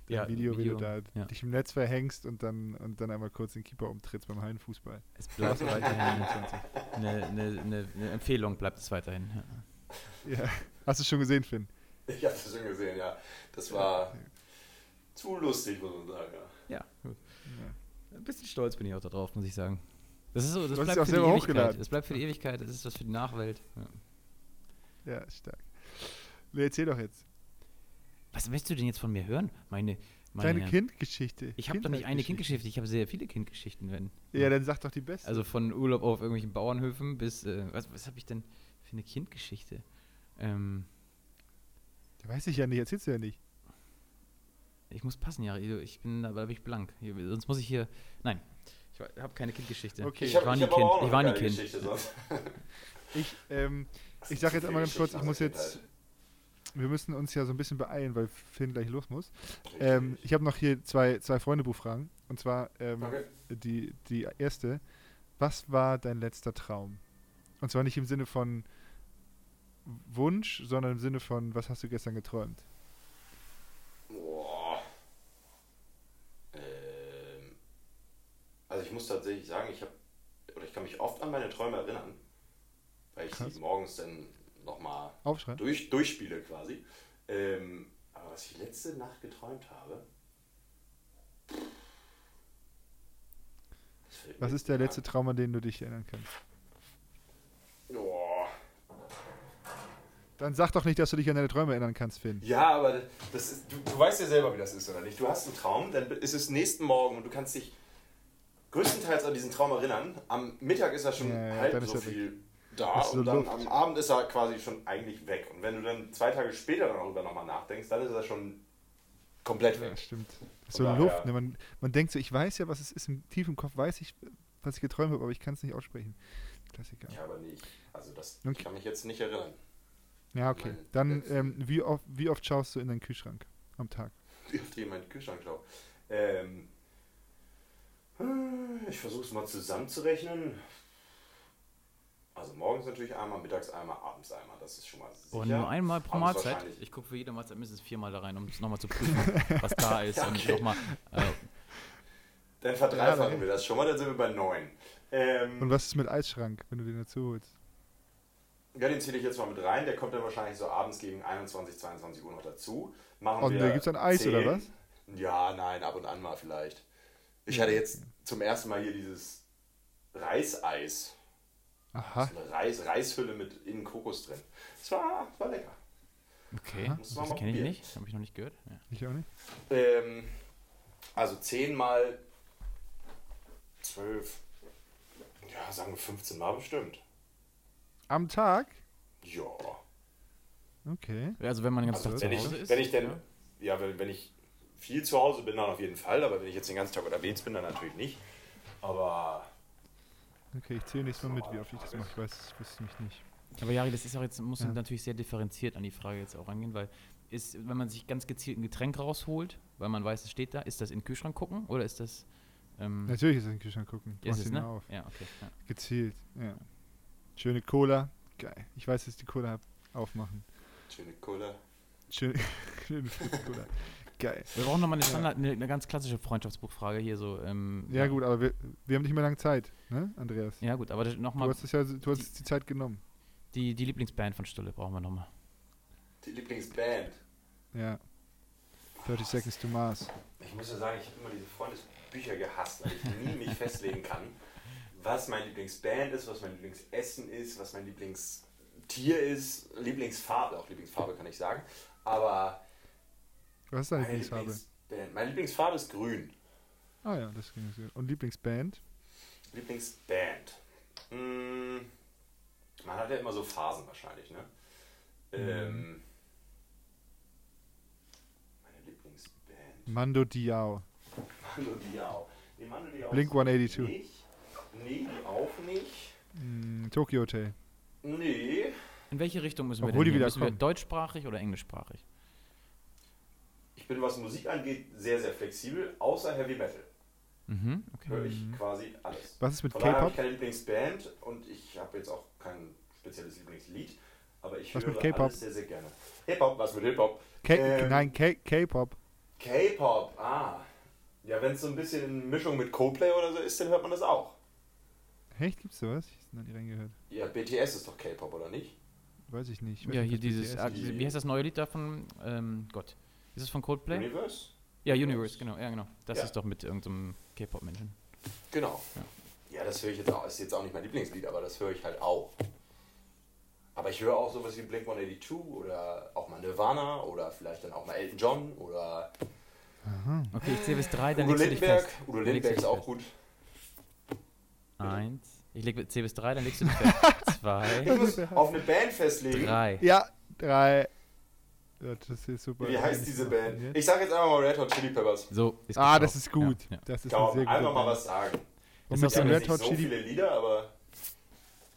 Dein Ja, Video, wie du Video, da ja. dich im Netz verhängst und dann, und dann einmal kurz den Keeper umtrittst beim Hallenfußball. Es bleibt weiterhin eine, eine, eine, eine Empfehlung, bleibt es weiterhin. Ja. Ja. Hast du schon gesehen, Finn? Ich habe das schon gesehen, ja. Das war zu lustig, muss man sagen. Ja. Ja, gut. Ja. Ein bisschen stolz bin ich auch darauf, muss ich sagen. Das ist so, das Du bleibt es für die Ewigkeit. Das bleibt für die Ewigkeit, das ist was für die Nachwelt. Ja. Ja, stark. Nee, erzähl doch jetzt. Was möchtest du denn jetzt von mir hören? Meine, Meine Deine. Kindgeschichte. Ich habe doch nicht eine Kindgeschichte, ich habe sehr viele Kindgeschichten, wenn. Ja, dann sag doch die beste. Also von Urlaub auf irgendwelchen Bauernhöfen bis, äh, was, was habe ich denn für eine Kindgeschichte? Ähm, Weiß ich ja nicht, erzählst du ja nicht. Ich muss passen, ja, ich bin, da bin ich blank. Hier, sonst muss ich hier, nein, ich habe keine Kindgeschichte. Okay. ich, hab- war nie aber Kind, ich war nie Kind. Ich, ähm, ich sind sag jetzt einmal ganz kurz, ich muss jetzt, wir müssen uns ja so ein bisschen beeilen, weil Finn gleich los muss. Ähm, ich habe noch hier zwei, zwei Freundebuchfragen. Und zwar ähm, Okay. die, die erste. Was war dein letzter Traum? Und zwar nicht im Sinne von Wunsch, sondern im Sinne von, was hast du gestern geträumt? Boah. Ähm, also ich muss tatsächlich sagen, ich habe, oder ich kann mich oft an meine Träume erinnern, weil ich Krass. sie morgens dann nochmal durch, durchspiele quasi. Ähm, aber was ich letzte Nacht geträumt habe. Was ist der nicht letzte Traum, an den du dich erinnern kannst? Boah. Dann sag doch nicht, dass du dich an deine Träume erinnern kannst, Finn. Ja, aber das ist, du, du weißt ja selber, wie das ist, oder nicht? Du hast einen Traum, dann ist es nächsten Morgen und du kannst dich größtenteils an diesen Traum erinnern. Am Mittag ist er schon Ja, ja, halb so er weg. viel da und dann Luft. am Abend ist er quasi schon eigentlich weg. Und wenn du dann zwei Tage später darüber nochmal nachdenkst, dann ist er schon komplett Ja, weg. stimmt. Das ist Von so daher- Luft. Ne? Man, man denkt so, ich weiß ja, was es ist. Im tiefen Kopf weiß ich, was ich geträumt habe, aber ich kann es nicht aussprechen. Klassiker. Ich aber nicht. Also das Okay. ich kann mich jetzt nicht erinnern. Ja, okay. Mein Dann, ähm, wie, oft, wie oft schaust du in deinen Kühlschrank am Tag? Wie oft ich in meinen Kühlschrank schaue. Ähm, ich versuche es mal zusammenzurechnen. Also morgens natürlich einmal, mittags einmal, abends einmal. Das ist schon mal sicher. Und nur einmal pro Abends Mahlzeit. Ich gucke für jede Mahlzeit mindestens viermal da rein, um es nochmal zu prüfen, was da ist. Und Okay. nochmal, äh, Dann verdreifachen Ja, wir das schon mal, dann sind wir bei neun. Ähm, Und was ist mit Eisschrank, wenn du den dazu holst? ja, den zähle ich jetzt mal mit rein. Der kommt dann wahrscheinlich so abends gegen 21, 22 Uhr noch dazu. Machen Und wir da gibt's dann Eis, oder 10. was? Ja, nein, ab und an mal vielleicht. Ich hatte jetzt zum ersten Mal hier dieses Reiseis. Aha. So eine Reis, Reishülle mit innen Kokos drin. Das war, war lecker. okay, Aha. das kenne ich nicht, habe ich noch nicht gehört. Ja. Ich auch nicht. Ähm, also 10 mal 12. Ja, sagen wir 15 Mal bestimmt. Am Tag? Ja. Okay. Also wenn man den ganzen Also, Tag Wenn zu ich, ist. wenn ich denn, ja. ja, wenn, wenn ich viel zu Hause bin, dann auf jeden Fall. Aber wenn ich jetzt den ganzen Tag unterwegs bin, dann natürlich nicht. Aber Okay, ich zähle nächstes Mal mit, wie oft ich das mache. Ich weiß ich weiß es nämlich nicht. Aber Jari, das ist auch jetzt, muss Ja. man natürlich sehr differenziert an die Frage jetzt auch rangehen, weil ist, wenn man sich ganz gezielt ein Getränk rausholt, weil man weiß, es steht da, ist das in den Kühlschrank gucken oder ist das. Ähm, Natürlich ist es in den Kühlschrank gucken. Du ist es, ihn ne? auf. Ja, okay. Ja. Gezielt, ja. Schöne Cola. Geil. Ich weiß, dass die Cola hab. aufmachen. schöne Cola. Schöne, schöne Cola. Geil. Wir brauchen nochmal eine, Standard, eine, eine ganz klassische Freundschaftsbuchfrage hier so. Ähm, Ja, gut, aber wir, wir haben nicht mehr lange Zeit, ne, Andreas? Ja, gut, aber Du nochmal hast, es ja, du hast die Zeit genommen. die, die Lieblingsband von Stulle brauchen wir nochmal. Die Lieblingsband. Ja. 30 Seconds to Mars. Ich muss ja sagen, ich habe immer diese Freundesbücher gehasst, weil ich nie mich festlegen kann, was mein Lieblingsband ist, was mein Lieblingsessen ist, was mein Lieblingstier ist, Lieblingsfarbe, auch Lieblingsfarbe kann ich sagen. Aber Was ist deine meine Lieblingsfarbe? Lieblingsband, meine Lieblingsfarbe ist grün. Ah ja, das ging so. Und Lieblingsband? Lieblingsband. Mm, man hat ja immer so Phasen wahrscheinlich, ne? Ähm, meine Lieblingsband. Mando Diao. Mando Diao. Nee, Mando Diao Blink ist 182. Nicht. Nee, die auch nicht. Mm, Tokyo Hotel. Nee. In welche Richtung müssen wir Obwohl denn die gehen? wieder Müssen wir kommen. deutschsprachig oder englischsprachig? Ich bin, was Musik angeht, sehr, sehr flexibel, außer Heavy Metal. Mhm, okay. Höre ich quasi alles. Was ist mit Von daher habe K-Pop? ich keine Lieblingsband und ich habe jetzt auch kein spezielles Lieblingslied, aber ich Was höre mit K-Pop? alles sehr, sehr gerne. Hip-Hop, was mit Hip-Hop? Ähm, Nein, K- K-Pop. K-Pop, ah. Ja, wenn es so ein bisschen in Mischung mit Coldplay oder so ist, dann hört man das auch. Echt, gibt's sowas? Ich habe noch nie reingehört. Ja, BTS ist doch K-Pop, oder nicht? Weiß ich nicht. Ich weiß Ja, nicht, hier dieses, ah, wie heißt das neue Lied davon? Ähm, Gott. Ist es von Coldplay? Universe? Ja, Universe, genau, ja genau. Das Ja. ist doch mit irgendeinem K-Pop-Menschen. Genau. Ja. Ja. das höre ich jetzt auch. Ist jetzt auch nicht mein Lieblingslied, aber das höre ich halt auch. Aber ich höre auch sowas wie Blink 182 oder auch mal Nirvana oder vielleicht dann auch mal Elton John oder Aha. Okay, ich zähle bis drei, dann Udo legst du dich fest. Udo du dich ist auch gut. Eins. Ich zähle bis drei, dann legst du dich fest. Zwei, Ich muss auf eine Band festlegen. drei. Ja, drei. Ja, das ist super. Wie heißt diese Band? Ich sage jetzt einfach mal Red Hot Chili Peppers. So, ist Ah, gut das ist gut. Ja, ja. Das ist Komm, sehr einfach mal was sagen. Und Ist mit den so Red nicht Hot so Chili viele Lieder, aber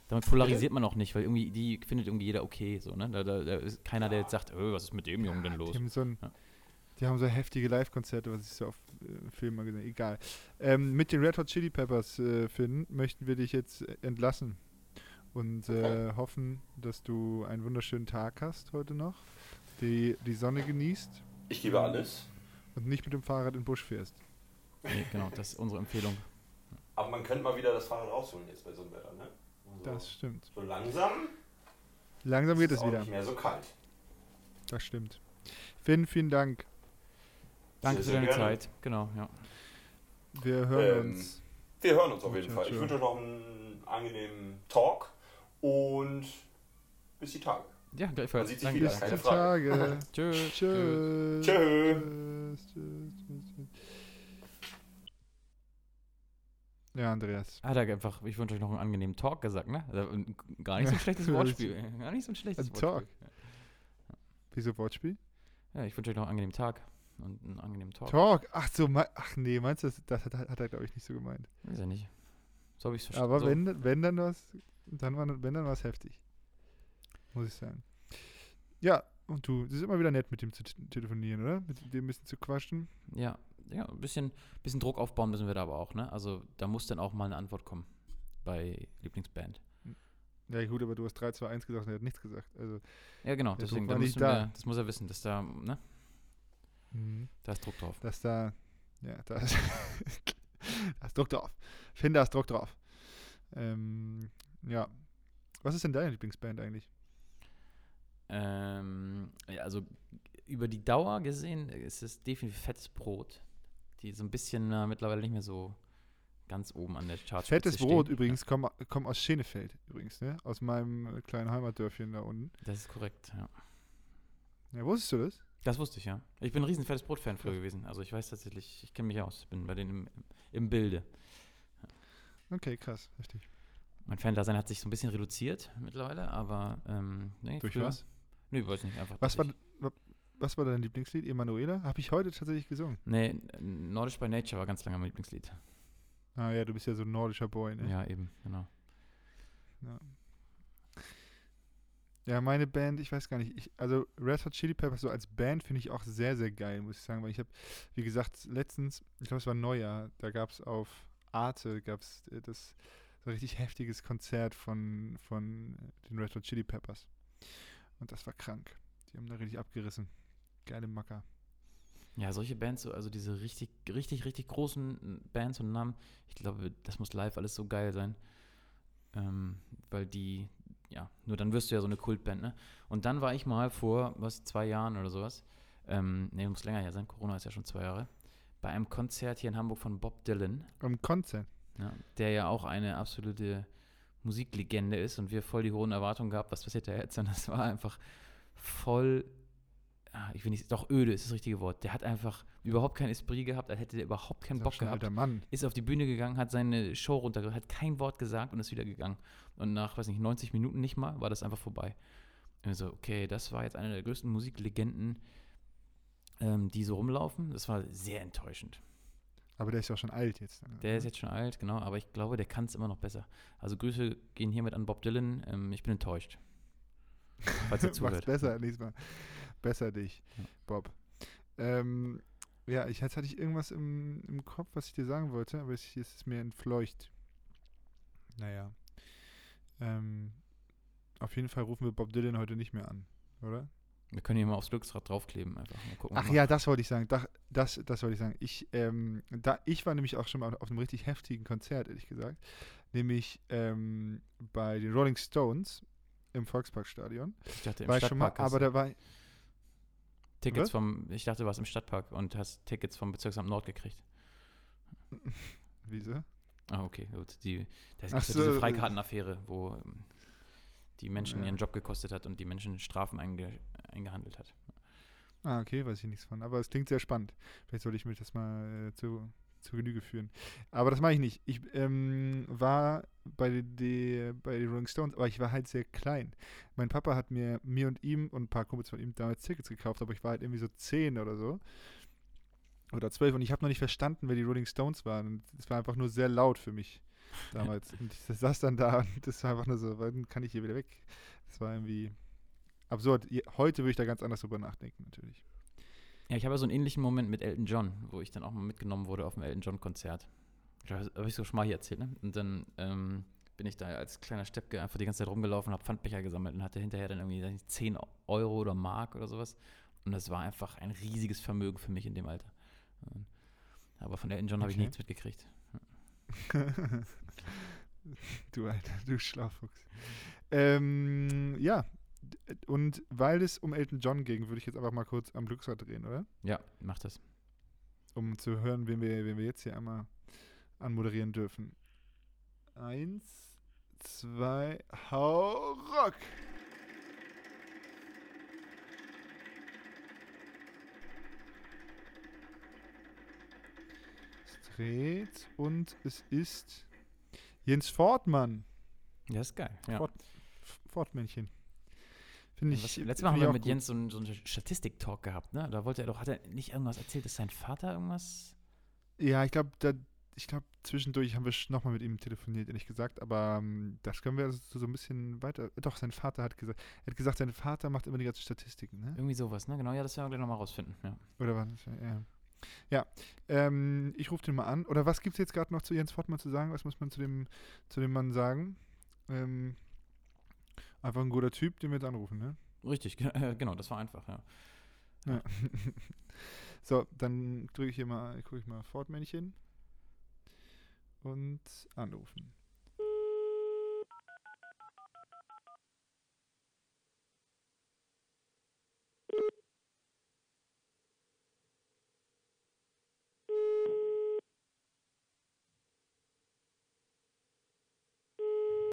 Damit polarisiert man auch nicht, weil irgendwie die findet irgendwie jeder okay. So, ne? da, da, da ist keiner, der jetzt sagt, oh, was ist mit dem Jungen denn los? Die haben so, ein, Ja. die haben so heftige Live-Konzerte, was ich so auf äh, Filmen mal gesehen habe. Egal. Ähm, mit den Red Hot Chili Peppers, äh, Finn, möchten wir dich jetzt äh, entlassen und äh, hoffen, dass du einen wunderschönen Tag hast heute noch, die, die Sonne genießt ich gebe alles. und nicht mit dem Fahrrad in den Busch fährst. Nee, genau, das ist unsere Empfehlung. Aber man könnte mal wieder das Fahrrad rausholen jetzt bei so einem Wetter, ne? Also, Das stimmt. so langsam Langsam geht ist es auch wieder. nicht mehr so kalt. Das stimmt. Finn, vielen Dank. Danke für deine gerne. Zeit. Genau, ja. Wir hören Ähm, uns. Wir hören uns auf jeden Fall. Ich wünsche euch noch einen angenehmen Talk und bis die Tage. Ja, Man gleichfalls. sieht sich Danke. wieder. Bis keine Frage. Tage. Tschüss. Tschüss. Tschö. Tschüss, tschüss, tschüss, tschüss. Ja, Andreas. Hat er einfach, ich wünsche euch noch einen angenehmen Talk gesagt, ne? Also, gar nicht so ein schlechtes Ja, Wortspiel. Gar nicht so ein schlechtes Ein Talk. Wortspiel. Wieso Wortspiel? Ja, ich wünsche euch noch einen angenehmen Tag und einen angenehmen Talk. Talk. Ach so, ach nee, meinst du, das, das hat, hat er, glaube ich, nicht so gemeint. Weiß ja nicht. So habe ich es verstanden. Aber so. wenn, wenn dann was, dann war, wenn dann war es heftig. Muss ich sagen. Ja, und du, es ist immer wieder nett, mit dem zu telefonieren, oder? Mit dem ein bisschen zu quatschen. Ja, ja, ein bisschen, bisschen Druck aufbauen müssen wir da aber auch, ne? Also da muss dann auch mal eine Antwort kommen bei Lieblingsband. Ja, gut, aber du hast 3, 2, 1 gesagt und er hat nichts gesagt. Also, Ja, genau, deswegen, da müssen da. wir, das muss er wissen, dass da, ne? Da ist Druck drauf. dass da, ja, da ist, da ist Druck drauf. Finn, da ist Druck drauf. Ähm, ja. Was ist denn deine Lieblingsband eigentlich? Ähm, ja, also über die Dauer gesehen ist es definitiv fettes Brot, die so ein bisschen äh, mittlerweile nicht mehr so ganz oben an der Chartspitze Fettes. Brot übrigens, kommen komm aus Schenefeld übrigens, ne? Aus meinem äh, kleinen Heimatdörfchen da unten. Das ist korrekt, ja. Ja, wusstest du das? Das wusste ich, ja. Ich bin ein riesen fettes Brot-Fan früher gewesen. Also ich weiß tatsächlich, ich kenne mich aus, bin bei denen im, im Bilde. Okay, krass, richtig. Mein Fan-Dasein hat sich so ein bisschen reduziert mittlerweile, aber ähm, nee, Durch früher- was? Nee, weiß nicht, einfach. Was war, was war dein Lieblingslied? Emanuela? Habe ich heute tatsächlich gesungen. Nee, Nordisch by Nature war ganz lange mein Lieblingslied. Ah ja, du bist ja so ein nordischer Boy, ne? Ja, eben, genau. Ja. Ja, meine Band, ich weiß gar nicht. Ich, also Red Hot Chili Peppers so als Band finde ich auch sehr, sehr geil, muss ich sagen. Weil ich habe, wie gesagt, letztens, ich glaube es war Neujahr, da gab es auf Arte, gab es das so ein richtig heftiges Konzert von, von den Red Hot Chili Peppers. Und das war krank. Die haben da richtig abgerissen. Geile Macker. Ja, solche Bands, so, also diese richtig, richtig, richtig großen Bands und Namen, ich glaube, das muss live alles so geil sein. Ähm, weil die, ja, nur dann wirst du ja so eine Kultband, ne? Und dann war ich mal vor, was, zwei Jahren oder sowas, ähm, ne, muss länger her sein, Corona ist ja schon zwei Jahre, bei einem Konzert hier in Hamburg von Bob Dylan, Am Konzert. ja, der ja auch eine absolute Musiklegende ist und wir voll die hohen Erwartungen gehabt, was passiert da jetzt? Und das war einfach voll, ah, ich will nicht, doch öde ist das richtige Wort. Der hat einfach überhaupt kein Esprit gehabt, als hätte der überhaupt keinen Bock gehabt. alter Mann. Ist auf die Bühne gegangen, hat seine Show runtergebracht, hat kein Wort gesagt und ist wieder gegangen. Und nach, weiß nicht, 90 Minuten nicht mal, war das einfach vorbei. Also, okay, das war jetzt eine der größten Musiklegenden, ähm, die so rumlaufen. Das war sehr enttäuschend. Aber der ist ja auch schon alt jetzt. ne? Der ist jetzt schon alt, genau, aber ich glaube, der kann es immer noch besser. Also Grüße gehen hiermit an Bob Dylan. Ähm, ich bin enttäuscht. Falls er Mach's zuhört. besser nächstes Mal. Besser dich, Ja. Bob. Ähm, ja, ich, jetzt hatte ich irgendwas im, im Kopf, was ich dir sagen wollte, aber es, es ist mir entfleucht. Naja. Ähm, auf jeden Fall rufen wir Bob Dylan heute nicht mehr an, oder? Wir können hier mal aufs Glücksrad draufkleben einfach. Mal gucken, Ach was ja, das wollte ich sagen. Das, das, das wollte ich sagen. Ich, ähm, da, ich war nämlich auch schon mal auf einem richtig heftigen Konzert, ehrlich gesagt. Nämlich ähm, bei den Rolling Stones im Volksparkstadion. Ich dachte, im War mal, Stadtpark hast aber da war, Tickets Was? vom, ich dachte, du warst im Stadtpark und hast Tickets vom Bezirksamt Nord gekriegt. wieso? Ah, okay, gut. Die, da ja so, diese äh, Freikartenaffäre, wo ähm, die Menschen ihren Job gekostet hat und die Menschen Strafen einge, eingehandelt hat. Ah, okay, weiß ich nichts von. Aber es klingt sehr spannend. Vielleicht sollte ich mir das mal äh, zu, zu Genüge führen. Aber das mache ich nicht. Ich ähm, war bei den bei den Rolling Stones, aber ich war halt sehr klein. Mein Papa hat mir, mir und ihm und ein paar Kumpels von ihm damals Tickets gekauft, aber ich war halt irgendwie so zehn oder so. Oder zwölf und ich habe noch nicht verstanden, wer die Rolling Stones waren. Es war einfach nur sehr laut für mich damals. und ich saß dann da und das war einfach nur so, wann kann ich hier wieder weg? Das war irgendwie absurd. Heute würde ich da ganz anders drüber nachdenken, natürlich. Ja, ich habe so einen ähnlichen Moment mit Elton John, wo ich dann auch mal mitgenommen wurde auf dem Elton John-Konzert. Habe ich so schon mal hier erzählt, ne? Und dann ähm, bin ich da als kleiner Steppke einfach die ganze Zeit rumgelaufen, habe Pfandbecher gesammelt und hatte hinterher dann irgendwie nicht, 10 Euro oder Mark oder sowas. Und das war einfach ein riesiges Vermögen für mich in dem Alter. Aber von Elton John okay. habe ich nichts mitgekriegt. du Alter, du Schlaufuchs. Ähm, ja, und weil es um Elton John ging, würde ich jetzt einfach mal kurz am Glücksrad drehen, oder? Ja, mach das. Um zu hören, wen wir, wen wir jetzt hier einmal anmoderieren dürfen. Eins, zwei, hau rock! Es dreht und es ist Jens Fortmann. Ja, ist geil. Ja. Fort, Fortmännchen. Finde ich. Ja, letztes Mal haben wir mit gut. Jens so, einen, so Statistik-Talk gehabt, ne? Da wollte er doch, hat er nicht irgendwas erzählt, dass sein Vater irgendwas. Ja, ich glaube, ich glaube, zwischendurch haben wir nochmal mit ihm telefoniert, ehrlich gesagt, aber ähm, das können wir so, so ein bisschen weiter. Doch, sein Vater hat gesagt, er hat gesagt, sein Vater macht immer die ganzen Statistiken, ne? Irgendwie sowas, ne? Genau, ja, das werden wir gleich nochmal rausfinden, ja. Oder was? Ja. Ja, ähm, ich rufe den mal an. Oder was gibt es jetzt gerade noch zu Jens Fortmann zu sagen? Was muss man zu dem, zu dem Mann sagen? Ähm, Einfach ein guter Typ, den wir jetzt anrufen, ne? Richtig, genau, das war einfach, ja. ja. so, dann drücke ich hier mal, gucke ich mal Fortmännchen und anrufen.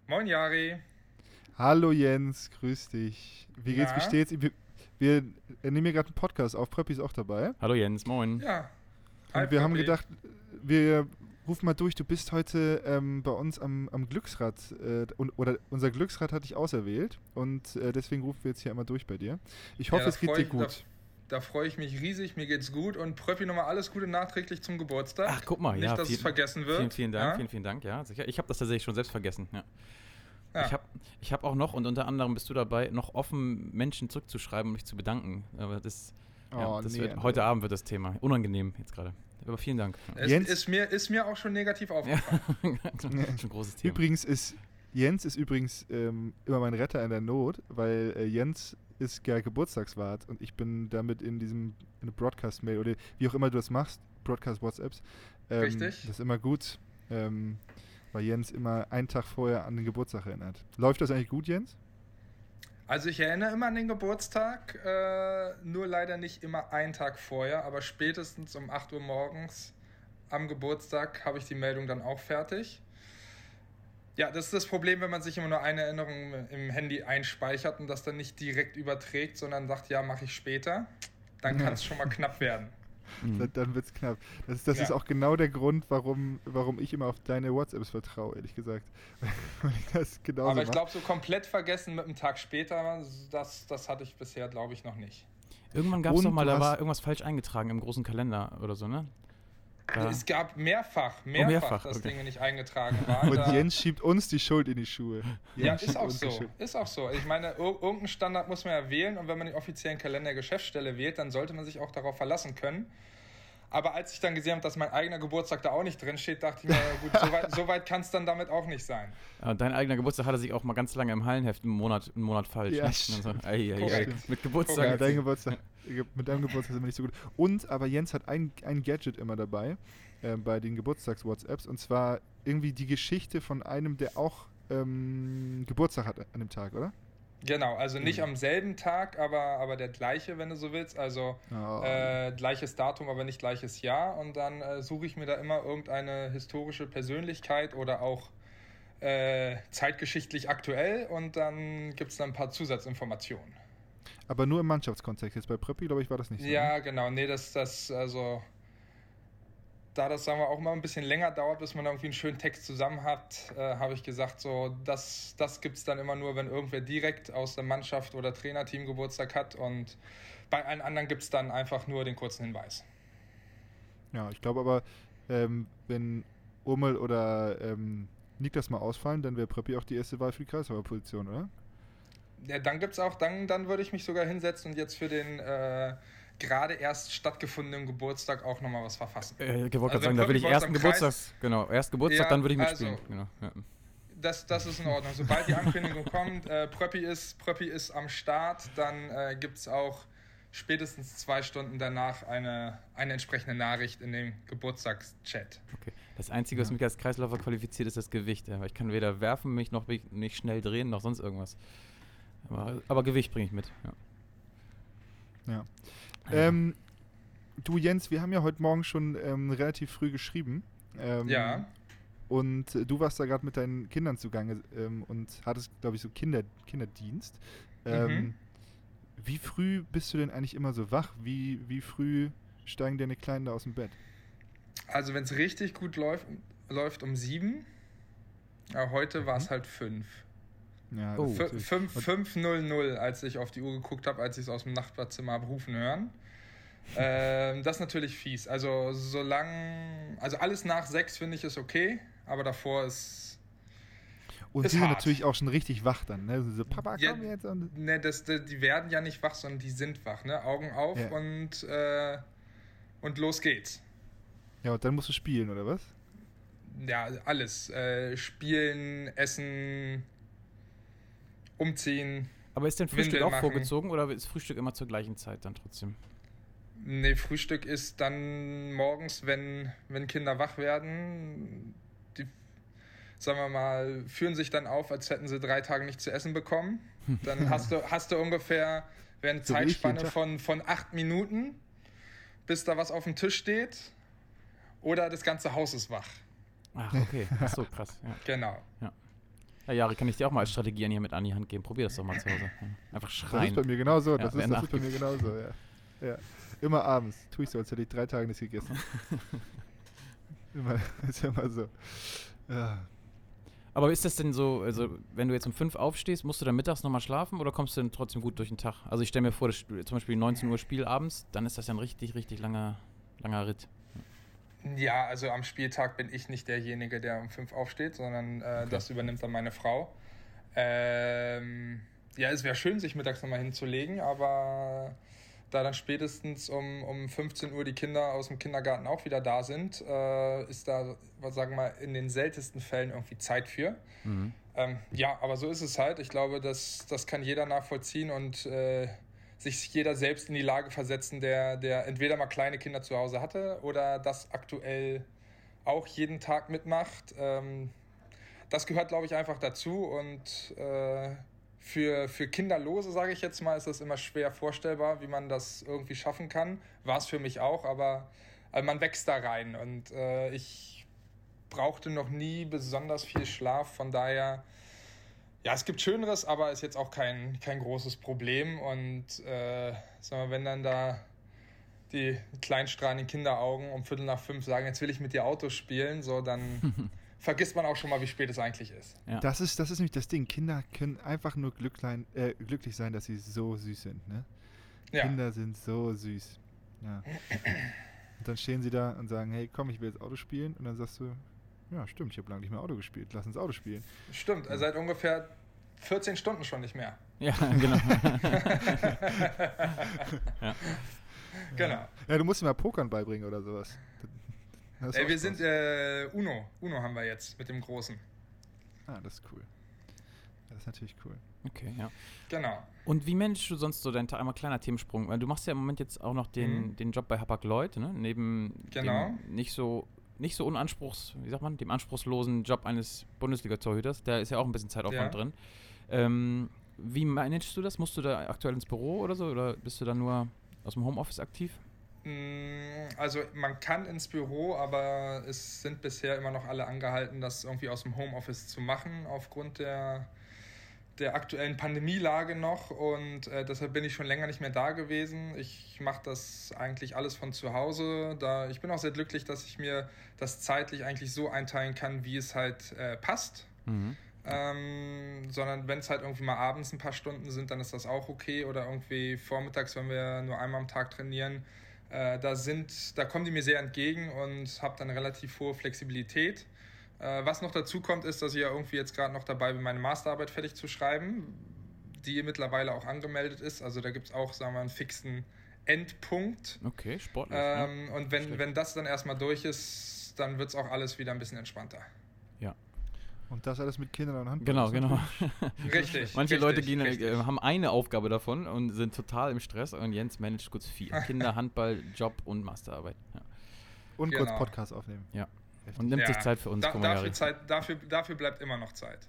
Moin Jari. Hallo Jens, grüß dich. Wie geht's, wie steht's? Wir, wir nehmen hier gerade einen Podcast auf, Pröppi ist auch dabei. Hallo Jens, moin. Ja. Hi, Und wir Pröppi. haben gedacht, wir rufen mal durch, du bist heute ähm, bei uns am, am Glücksrad äh, und, oder unser Glücksrad hat dich auserwählt und äh, deswegen rufen wir jetzt hier einmal durch bei dir. Ich hoffe, ja, es geht dir gut. Da, da freue ich mich riesig, mir geht's gut und Pröppi nochmal alles Gute nachträglich zum Geburtstag. Ach, guck mal, Nicht, ja. dass viel, es vergessen wird. Vielen, vielen Dank, ja? vielen, vielen Dank, ja, sicher. Ich habe das tatsächlich schon selbst vergessen, ja. Ja. Ich habe ich hab auch noch, und unter anderem bist du dabei, noch offen Menschen zurückzuschreiben und mich zu bedanken. Aber das, oh, ja, das nee, wird, heute Abend wird das Thema. Unangenehm jetzt gerade. Aber vielen Dank. Es Jens, ist, mir, ist mir auch schon negativ aufgefallen. Ja, schon ein großes Thema. Übrigens ist Jens ist übrigens ähm, immer mein Retter in der Not, weil äh, Jens ist ja Geburtstagswart und ich bin damit in diesem in Broadcast-Mail oder wie auch immer du das machst, Broadcast-WhatsApps. Ähm, Richtig. Das ist immer gut. Ähm, weil Jens immer einen Tag vorher an den Geburtstag erinnert. Läuft das eigentlich gut, Jens? Also ich erinnere immer an den Geburtstag, äh, nur leider nicht immer einen Tag vorher, aber spätestens um 8 Uhr morgens am Geburtstag habe ich die Meldung dann auch fertig. Ja, das ist das Problem, wenn man sich immer nur eine Erinnerung im Handy einspeichert und das dann nicht direkt überträgt, sondern sagt, ja, mache ich später. Dann kann es schon mal knapp werden. Mhm. Dann, dann wird es knapp. Das, das ja. ist auch genau der Grund, warum, warum ich immer auf deine WhatsApps vertraue, ehrlich gesagt. ich Aber ich glaube, so komplett vergessen mit einem Tag später, das, das hatte ich bisher, glaube ich, noch nicht. Irgendwann gab es doch mal, da war irgendwas falsch eingetragen im großen Kalender oder so, ne? Ja. Es gab mehrfach, mehrfach, oh, mehrfach dass okay. Dinge nicht eingetragen waren. Und Jens schiebt uns die Schuld in die Schuhe. Jens ja, ist auch so. Ist auch so. Ich meine, irgendeinen Standard muss man ja wählen und wenn man den offiziellen Kalender Geschäftsstelle wählt, dann sollte man sich auch darauf verlassen können. Aber als ich dann gesehen habe, dass mein eigener Geburtstag da auch nicht drin steht, dachte ich mir, gut, so weit, so weit kann es dann damit auch nicht sein. Ja, dein eigener Geburtstag hatte sich auch mal ganz lange im Hallenheft einen Monat, einen Monat falsch. Ja, ne? also, ei, ei, ei. Mit Geburtstag. Ja, dein Geburtstag. Mit deinem Geburtstag sind wir nicht so gut. Und aber Jens hat ein, ein Gadget immer dabei äh, bei den Geburtstags-WhatsApps und zwar irgendwie die Geschichte von einem, der auch ähm, Geburtstag hat an dem Tag, oder? Genau, also nicht mhm. am selben Tag, aber, aber der gleiche, wenn du so willst. Also oh. äh, gleiches Datum, aber nicht gleiches Jahr. Und dann äh, suche ich mir da immer irgendeine historische Persönlichkeit oder auch äh, zeitgeschichtlich aktuell und dann gibt es da ein paar Zusatzinformationen. Aber nur im Mannschaftskontext. Jetzt bei Preppi, glaube ich, war das nicht so. Ja, ne? genau. Nee, das, das, also, da das, sagen wir, auch mal ein bisschen länger dauert, bis man irgendwie einen schönen Text zusammen hat, äh, habe ich gesagt, so, das, das gibt es dann immer nur, wenn irgendwer direkt aus der Mannschaft oder Trainerteam Geburtstag hat und bei allen anderen gibt es dann einfach nur den kurzen Hinweis. Ja, ich glaube aber, ähm, wenn Urmel oder ähm, Niklas mal ausfallen, dann wäre Preppi auch die erste Wahl für die Kreishaber-Position, oder? Ja, dann gibt's auch, dann, dann würde ich mich sogar hinsetzen und jetzt für den äh, gerade erst stattgefundenen Geburtstag auch nochmal was verfassen. Äh, ich wollte Also gerade sagen, da will ich ersten Geburtstag, genau, erst Geburtstag, Ja, dann würde ich also- mitspielen. Genau, ja. Das, das ist in Ordnung. Sobald die Ankündigung kommt, äh, Pröppi, ist, Pröppi ist am Start, dann äh, gibt es auch spätestens zwei Stunden danach eine, eine entsprechende Nachricht in dem Geburtstagschat. Okay. Das Einzige, was mich als Kreisläufer qualifiziert, ist das Gewicht. Weil ich kann weder werfen, mich noch mich nicht schnell drehen, noch sonst irgendwas. Aber, aber Gewicht bringe ich mit. Ja. Ja. Ah, Ähm, du Jens, wir haben ja heute Morgen schon ähm, relativ früh geschrieben. Ähm, Ja. Und äh, du warst da gerade mit deinen Kindern zugange ähm, und hattest, glaube ich, so Kinder, Kinderdienst. Ähm, Mhm. Wie früh bist du denn eigentlich immer so wach? Wie, wie früh steigen deine Kleinen da aus dem Bett? Also wenn es richtig gut läuft, läuft um sieben. Ja, heute war Mhm. es halt fünf. Ja, Oh. das ist Fü- natürlich- fünf- und- 5.00, als ich auf die Uhr geguckt habe, als ich es aus dem Nachbarzimmer habe rufen hören. ähm, das ist natürlich fies. Also solange, also alles nach sechs finde ich ist okay, aber davor ist Und ist sie sind hart. natürlich auch schon richtig wach dann. Ne? So, Papa, Ja, komm jetzt. Und Ne, das, das, die werden ja nicht wach, sondern die sind wach, ne? Augen auf Ja. und, äh, und los geht's. ja, und dann musst du spielen, oder was? Ja, alles. Äh, spielen, essen, umziehen. Aber ist denn Frühstück Windel auch machen. vorgezogen oder ist Frühstück immer zur gleichen Zeit dann trotzdem? Ne, Frühstück ist dann morgens, wenn, wenn Kinder wach werden. Die, sagen wir mal, führen sich dann auf, als hätten sie drei Tage nicht zu essen bekommen. Dann hast du, hast du ungefähr eine So Zeitspanne von, von acht Minuten, bis da was auf dem Tisch steht. Oder das ganze Haus ist wach. Ach, okay. Ach so, krass. Ja. Genau. ja, Jari, kann ich dir auch mal als Strategie an hier mit an die Hand geben. Probier das doch mal zu Hause. Ja. Einfach Das ist schreien. bei mir genauso. Ja, Das, wer ist, das ist bei mir genauso, ja. ja. Immer abends. Tue ich so, als hätte ich drei Tage nichts gegessen. immer, ist immer so. Ja. Aber ist das denn so, also wenn du jetzt um 5 aufstehst, musst du dann mittags nochmal schlafen oder kommst du dann trotzdem gut durch den Tag? Also ich stelle mir vor, das, zum Beispiel 19 Uhr Spiel abends, dann ist das ja ein richtig, richtig langer, langer Ritt. Ja, also am Spieltag bin ich nicht derjenige, der um fünf aufsteht, sondern äh, das übernimmt dann meine Frau. Ähm, ja, es wäre schön, sich mittags nochmal hinzulegen, aber da dann spätestens um, um 15 Uhr die Kinder aus dem Kindergarten auch wieder da sind, äh, ist da, was sagen wir mal, in den seltensten Fällen irgendwie Zeit für. Mhm. Ähm, ja, aber so ist es halt. Ich glaube, das, das kann jeder nachvollziehen und äh, sich jeder selbst in die Lage versetzen, der, der entweder mal kleine Kinder zu Hause hatte oder das aktuell auch jeden Tag mitmacht. Ähm, das gehört, glaube ich, einfach dazu und äh, für, für Kinderlose, sage ich jetzt mal, ist das immer schwer vorstellbar, wie man das irgendwie schaffen kann. War es für mich auch, aber äh, man wächst da rein und äh, ich brauchte noch nie besonders viel Schlaf, von daher, ja, es gibt Schöneres, aber ist jetzt auch kein, kein großes Problem und äh, sagen wir, wenn dann da die kleinstrahlenden Kinderaugen um Viertel nach fünf sagen, jetzt will ich mit dir Auto spielen, so dann vergisst man auch schon mal, wie spät es eigentlich ist. Ja. Das, ist, das ist nämlich das Ding. Kinder können einfach nur glücklein, äh, glücklich sein, dass sie so süß sind. Ne? Ja. Kinder sind so süß. Ja. Und dann stehen sie da und sagen, hey, komm, ich will jetzt Auto spielen. Und dann sagst du, ja, stimmt, ich habe lange nicht mehr Auto gespielt. Lass uns Auto spielen. Stimmt, er seit ungefähr 14 Stunden schon nicht mehr. Ja, genau. Genau. Ja, du musst ihm mal Pokern beibringen oder sowas. Ey, wir Spaß. sind äh, Uno. Uno haben wir jetzt mit dem Großen. Ah, das ist cool. Das ist natürlich cool. okay, ja. Genau. Und wie managst du sonst so deinen Tag? Einmal kleiner Themensprung. weil Du machst ja im Moment jetzt auch noch den, Mhm. den Job bei Hapag-Lloyd, ne? Neben Genau. dem nicht so nicht so unanspruchs, wie sagt man, dem anspruchslosen Job eines Bundesliga-Torhüters. Da ist ja auch ein bisschen Zeitaufwand Ja. drin. Ähm, wie managst du das? Musst du da aktuell ins Büro oder so? Oder bist du da nur aus dem Homeoffice aktiv? Mm, Also man kann ins Büro, aber es sind bisher immer noch alle angehalten, das irgendwie aus dem Homeoffice zu machen, aufgrund der, der aktuellen Pandemielage noch und äh, deshalb bin ich schon länger nicht mehr da gewesen. Ich mache das eigentlich alles von zu Hause. Da, ich bin auch sehr glücklich, dass ich mir das zeitlich eigentlich so einteilen kann, wie es halt äh, passt. Mhm. Ähm, sondern wenn es halt irgendwie mal abends ein paar Stunden sind, dann ist das auch okay. Oder irgendwie vormittags, wenn wir nur einmal am Tag trainieren. Äh, da, sind, da kommen die mir sehr entgegen und habe dann relativ hohe Flexibilität. Äh, was noch dazu kommt, ist, dass ich ja irgendwie jetzt gerade noch dabei bin, meine Masterarbeit fertig zu schreiben, die mittlerweile auch angemeldet ist. Also da gibt es auch, sagen wir, einen fixen Endpunkt. Okay, sportlich. Ähm, ja. Und wenn, wenn das dann erstmal durch ist, dann wird es auch alles wieder ein bisschen entspannter. Ja. Und das alles mit Kindern und Handball. Genau, genau. Richtig. Manche richtig, Leute gehen, richtig. äh, haben eine Aufgabe davon und sind total im Stress und Jens managt kurz vier. Kinder, Handball, Job und Masterarbeit. Ja. Und Genau. kurz Podcast aufnehmen. Ja. Heftig. Und nimmt sich Ja. Zeit für uns. Da, mal, dafür. Zeit, dafür, dafür bleibt immer noch Zeit.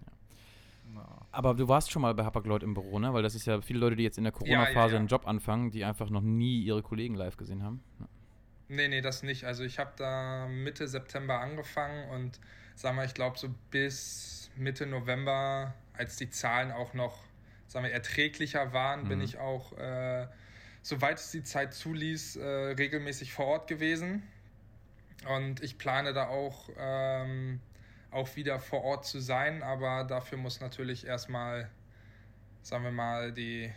Na. Aber du warst schon mal bei Hapag-Lloyd im Büro, ne? Weil das ist ja viele Leute, die jetzt in der Corona-Phase ja. einen Job anfangen, die einfach noch nie ihre Kollegen live gesehen haben. Ja. Nee, nee, das nicht. Also ich habe da Mitte September angefangen und sagen wir, ich glaube so bis Mitte November, als die Zahlen auch noch, sagen wir, erträglicher waren, bin Mhm. ich auch, äh, soweit es die Zeit zuließ, äh, regelmäßig vor Ort gewesen. Und ich plane da auch, ähm, auch wieder vor Ort zu sein, aber dafür muss natürlich erstmal, sagen wir mal, die,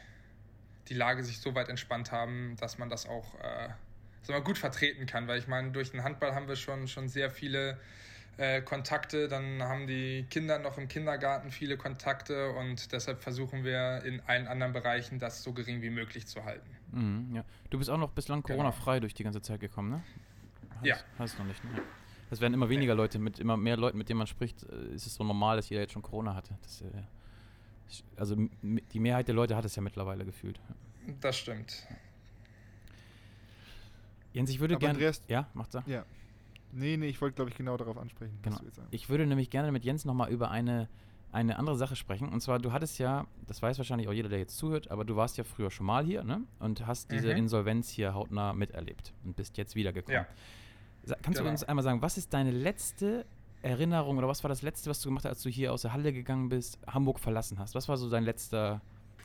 die Lage sich so weit entspannt haben, dass man das auch äh, sagen wir, gut vertreten kann. Weil ich meine, durch den Handball haben wir schon, schon sehr viele äh, Kontakte, dann haben die Kinder noch im Kindergarten viele Kontakte und deshalb versuchen wir in allen anderen Bereichen das so gering wie möglich zu halten. Mhm, ja. Du bist auch noch bislang Genau. Corona-frei durch die ganze Zeit gekommen, ne? Ja. Du noch nicht, ne? Das werden immer weniger Leute, mit immer mehr Leuten, mit denen man spricht, äh, ist es so normal, dass jeder jetzt schon Corona hatte. Das, äh, also die Mehrheit der Leute hat es ja mittlerweile gefühlt. Das stimmt. Jens, ich würde gerne. Ja, macht er. Ja. Nee, nee, ich wollte, glaube ich, genau darauf ansprechen. was Genau. du jetzt sagst. Ich würde nämlich gerne mit Jens nochmal über eine, eine andere Sache sprechen. Und zwar, du hattest ja, das weiß wahrscheinlich auch jeder, der jetzt zuhört, aber du warst ja früher schon mal hier, ne? Und hast diese Mhm. Insolvenz hier hautnah miterlebt und bist jetzt wiedergekommen. Ja. Kannst du Genau. uns einmal sagen, was ist deine letzte Erinnerung oder was war das letzte, was du gemacht hast, als du hier aus der Halle gegangen bist, Hamburg verlassen hast? Was war so dein letzter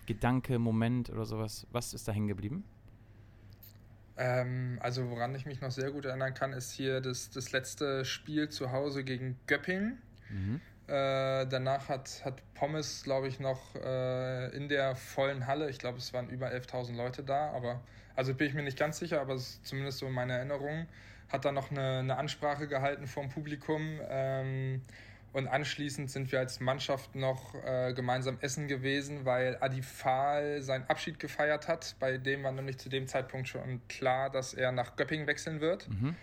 Gedanke, Moment oder sowas? Was ist da hängen geblieben? Ähm, also woran ich mich noch sehr gut erinnern kann, ist hier das, das letzte Spiel zu Hause gegen Göppingen. Mhm. Äh, danach hat, hat Pommes, glaube ich, noch äh, in der vollen Halle, ich glaube, es waren über 11.000 Leute da, aber also bin ich mir nicht ganz sicher, aber es ist zumindest so meine Erinnerung, hat dann noch eine, eine Ansprache gehalten vom Publikum. Ähm, und anschließend sind wir als Mannschaft noch äh, gemeinsam essen gewesen, weil Adi Fahl seinen Abschied gefeiert hat. Bei dem war nämlich zu dem Zeitpunkt schon klar, dass er nach Göppingen wechseln wird. Mhm.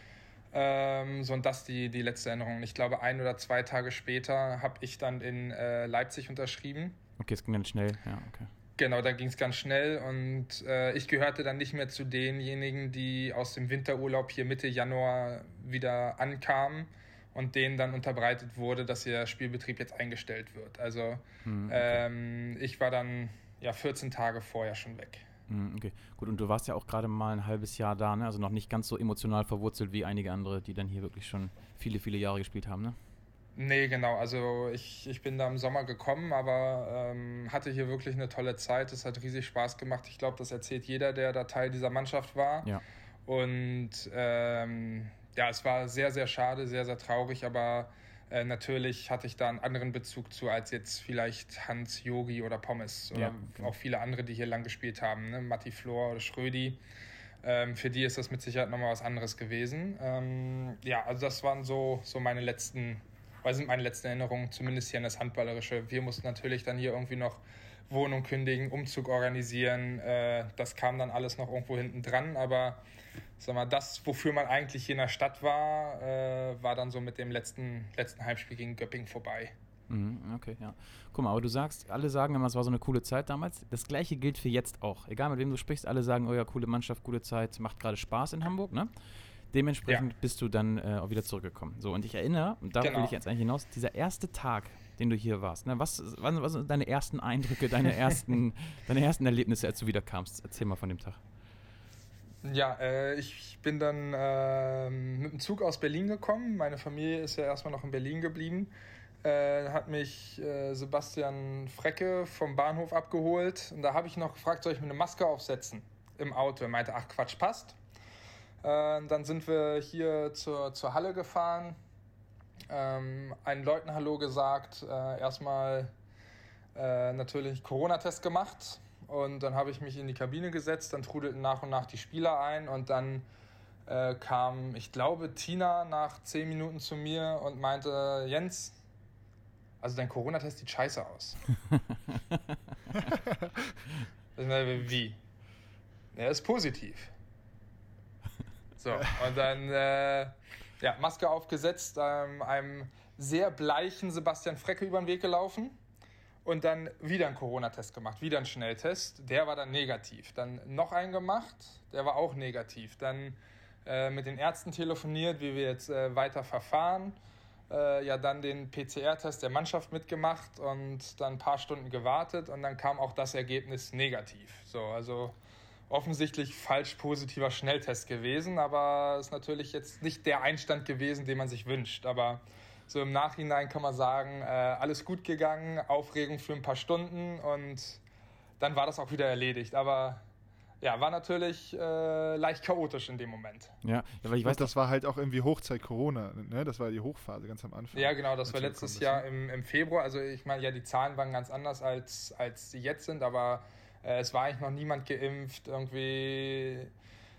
Ähm, so und das die, die letzte Erinnerung. Ich glaube, ein oder zwei Tage später habe ich dann in äh, Leipzig unterschrieben. Okay, es ging ganz schnell. Ja, okay. Genau, da ging es ganz schnell und äh, ich gehörte dann nicht mehr zu denjenigen, die aus dem Winterurlaub hier Mitte Januar wieder ankamen und denen dann unterbreitet wurde, dass ihr Spielbetrieb jetzt eingestellt wird. Also Mhm, okay. ähm, ich war dann ja 14 Tage vorher schon weg. Mhm, Okay, gut, und du warst ja auch gerade mal ein halbes Jahr da, ne? Also noch nicht ganz so emotional verwurzelt wie einige andere, die dann hier wirklich schon viele, viele Jahre gespielt haben, ne? Nee, genau. Also ich, ich bin da im Sommer gekommen, aber ähm, hatte hier wirklich eine tolle Zeit. Es hat riesig Spaß gemacht. Ich glaube, das erzählt jeder, der da Teil dieser Mannschaft war. Ja. Und ähm, ja, es war sehr, sehr schade, sehr, sehr traurig, aber äh, natürlich hatte ich da einen anderen Bezug zu als jetzt vielleicht Hans, Yogi oder Pommes oder Ja, genau. auch viele andere, die hier lang gespielt haben, ne? Matti Flor oder Schrödi. Ähm, für die ist das mit Sicherheit nochmal was anderes gewesen. Ähm, ja, also das waren so, so meine letzten, weil sind meine letzten Erinnerungen, zumindest hier an das Handballerische. Wir mussten natürlich dann hier irgendwie noch Wohnung kündigen, Umzug organisieren. Äh, das kam dann alles noch irgendwo hinten dran, aber sag mal, das, wofür man eigentlich hier in der Stadt war, äh, war dann so mit dem letzten, letzten Heimspiel gegen Göppingen vorbei. Mhm, okay, ja. Guck mal, aber du sagst, alle sagen immer, es war so eine coole Zeit damals. Das gleiche gilt für jetzt auch. Egal mit wem du sprichst, alle sagen, oh ja, coole Mannschaft, coole Zeit, macht gerade Spaß in Hamburg, ne? Dementsprechend bist du dann äh, auch wieder zurückgekommen. So, und ich erinnere, und da will Genau. ich jetzt eigentlich hinaus, dieser erste Tag, den du hier warst, ne? Was, was, was sind deine ersten Eindrücke, deine ersten, deine ersten Erlebnisse, als du wiederkamst? Erzähl mal von dem Tag. Ja, äh, ich bin dann ähm, mit dem Zug aus Berlin gekommen. Meine Familie ist ja erstmal noch in Berlin geblieben. äh, hat mich äh, Sebastian Frecke vom Bahnhof abgeholt. Und da habe ich noch gefragt, soll ich mir eine Maske aufsetzen im Auto? Er meinte, ach Quatsch, passt. Äh, dann sind wir hier zur, zur Halle gefahren, ähm, einen Leuten Hallo gesagt, äh, erstmal äh, natürlich Corona-Test gemacht und dann habe ich mich in die Kabine gesetzt, dann trudelten nach und nach die Spieler ein und dann äh, kam, ich glaube, Tina nach zehn Minuten zu mir und meinte, Jens, also dein Corona-Test sieht scheiße aus. Wie? Er ist positiv. So, und dann äh, ja, Maske aufgesetzt, ähm, einem sehr bleichen Sebastian Frecke über den Weg gelaufen und dann wieder einen Corona-Test gemacht, wieder einen Schnelltest. Der war dann negativ. Dann noch einen gemacht, der war auch negativ. Dann äh, mit den Ärzten telefoniert, wie wir jetzt äh, weiter verfahren. Äh, ja, dann den PCR-Test der Mannschaft mitgemacht und dann ein paar Stunden gewartet und dann kam auch das Ergebnis negativ. So, also offensichtlich falsch positiver Schnelltest gewesen, aber ist natürlich jetzt nicht der Einstand gewesen, den man sich wünscht. Aber so im Nachhinein kann man sagen, äh, alles gut gegangen, Aufregung für ein paar Stunden und dann war das auch wieder erledigt. Aber ja, war natürlich äh, leicht chaotisch in dem Moment. Ja, aber ich weiß, das war halt auch irgendwie Hochzeit Corona, ne? Das war die Hochphase ganz am Anfang. Ja, genau, das war letztes Jahr im, im Februar. Also ich meine, ja, die Zahlen waren ganz anders als, als sie jetzt sind, aber äh, es war eigentlich noch niemand geimpft. Irgendwie,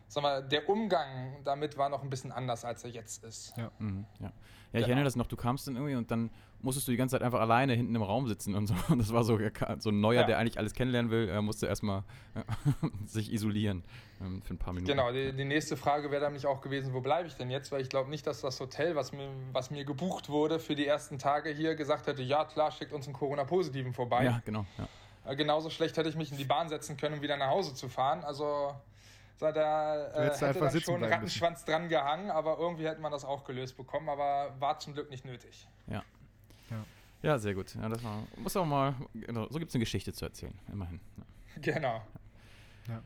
sag mal, der Umgang damit war noch ein bisschen anders, als er jetzt ist. Ja, mhm, ja. ja ich genau. erinnere das noch, du kamst dann irgendwie und dann musstest du die ganze Zeit einfach alleine hinten im Raum sitzen und so. Und das war so, so ein Neuer, ja. der eigentlich alles kennenlernen will, er musste erstmal äh, sich isolieren ähm, für ein paar Minuten. Genau, die, die nächste Frage wäre dann nicht auch gewesen, wo bleibe ich denn jetzt? Weil ich glaube nicht, dass das Hotel, was mir, was mir gebucht wurde für die ersten Tage hier, gesagt hätte, ja klar, schickt uns einen Corona-Positiven vorbei. Ja, genau. Ja. Äh, genauso schlecht hätte ich mich in die Bahn setzen können, um wieder nach Hause zu fahren. Also da äh, hätte dann schon einen Rattenschwanz müssen. dran gehangen, aber irgendwie hätte man das auch gelöst bekommen, aber war zum Glück nicht nötig. Ja. Ja, ja sehr gut. Ja, das war, muss auch mal, genau, so gibt es eine Geschichte zu erzählen, immerhin. Ja. Genau. Ja.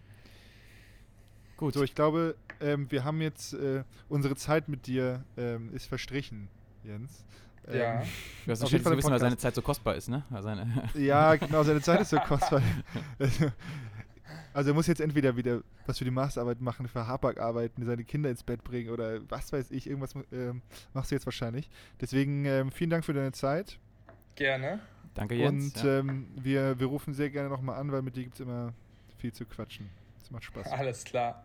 Gut. So, ich glaube, ähm, wir haben jetzt, äh, unsere Zeit mit dir ähm, ist verstrichen, Jens. Ja. Ähm, du hast auf jeden Fall wissen, weil seine Zeit so kostbar ist, ne? Seine ja, genau, seine Zeit ist so kostbar. Also er muss jetzt entweder wieder was für die Masterarbeit machen, für Hapag arbeiten, seine Kinder ins Bett bringen oder was weiß ich, irgendwas ähm, machst du jetzt wahrscheinlich. Deswegen ähm, vielen Dank für deine Zeit. Gerne. Danke Jens. Und ja. ähm, wir, wir rufen sehr gerne nochmal an, weil mit dir gibt es immer viel zu quatschen. Das macht Spaß. Alles klar.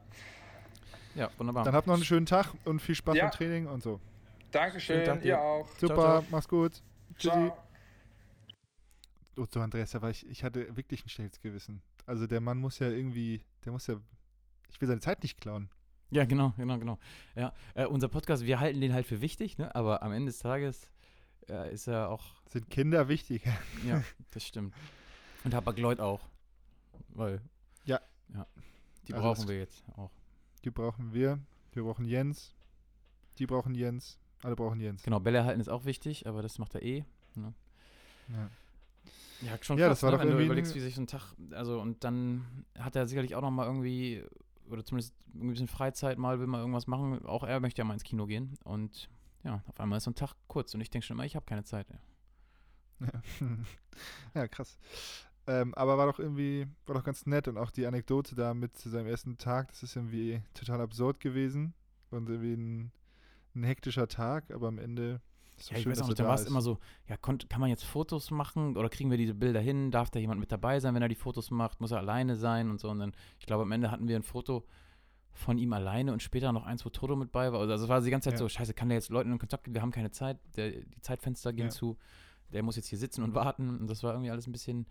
Ja, wunderbar. Dann habt noch einen schönen Tag und viel Spaß ja. beim Training und so. Dankeschön, Dank ihr auch. Super, ciao, ciao. mach's gut. Tschüssi. Oh, so Andreas, da war ich, ich hatte wirklich ein schlechtes Gewissen. Also der Mann muss ja irgendwie, der muss ja, ich will seine Zeit nicht klauen. Ja, genau, genau, genau. Ja, äh, unser Podcast, wir halten den halt für wichtig, ne? aber am Ende des Tages äh, ist er auch. Sind Kinder wichtig? ja, das stimmt. Und Lloyd auch. Weil. Ja. Ja. Die also brauchen wir jetzt auch. Die brauchen wir. Wir brauchen Jens. Die brauchen Jens. Alle brauchen Jens. Genau, Bälle halten ist auch wichtig, aber das macht er eh. Ne? Ja. Ja, schon ja, krass, das war ne? doch wenn du überlegst, wie sich so ein Tag, also und dann hat er sicherlich auch noch mal irgendwie, oder zumindest ein bisschen Freizeit mal, will mal irgendwas machen. Auch er möchte ja mal ins Kino gehen und ja, auf einmal ist so ein Tag kurz und ich denke schon immer, ich habe keine Zeit. Ja, ja krass. Ähm, aber war doch irgendwie, war doch ganz nett und auch die Anekdote da mit seinem ersten Tag, das ist irgendwie total absurd gewesen und irgendwie ein ein hektischer Tag, aber am Ende ist ja, schön, ich weiß auch nicht, da war es immer so, ja, konnt, kann man jetzt Fotos machen oder kriegen wir diese Bilder hin? Darf da jemand mit dabei sein, wenn er die Fotos macht? Muss er alleine sein und so? Und dann, ich glaube, am Ende hatten wir ein Foto von ihm alleine und später noch eins, wo Toto mit bei war. Also es war die ganze Zeit ja. so, scheiße, kann der jetzt Leuten in Kontakt gehen? Wir haben keine Zeit, der, die Zeitfenster gehen ja. zu, der muss jetzt hier sitzen und warten. Und das war irgendwie alles ein bisschen,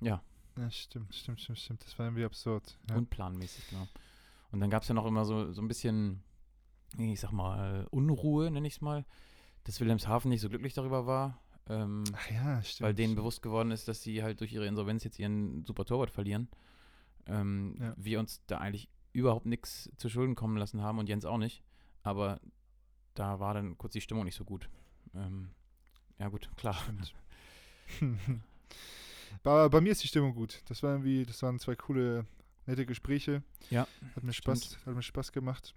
ja. Ja, stimmt, stimmt, stimmt, stimmt. Das war irgendwie absurd. Ja. Unplanmäßig, genau. Und dann gab es ja noch immer so, so ein bisschen ich sag mal, Unruhe, nenne ich es mal, dass Wilhelmshaven nicht so glücklich darüber war. Ähm, Ach ja, stimmt. Weil denen bewusst geworden ist, dass sie halt durch ihre Insolvenz jetzt ihren super Torwart verlieren. Ähm, ja. Wir uns da eigentlich überhaupt nichts zu Schulden kommen lassen haben und Jens auch nicht. Aber da war dann kurz die Stimmung nicht so gut. Ähm, ja, gut, klar. bei, bei mir ist die Stimmung gut. Das war irgendwie, das waren zwei coole, nette Gespräche. Ja. Hat mir Spaß, hat mir Spaß gemacht.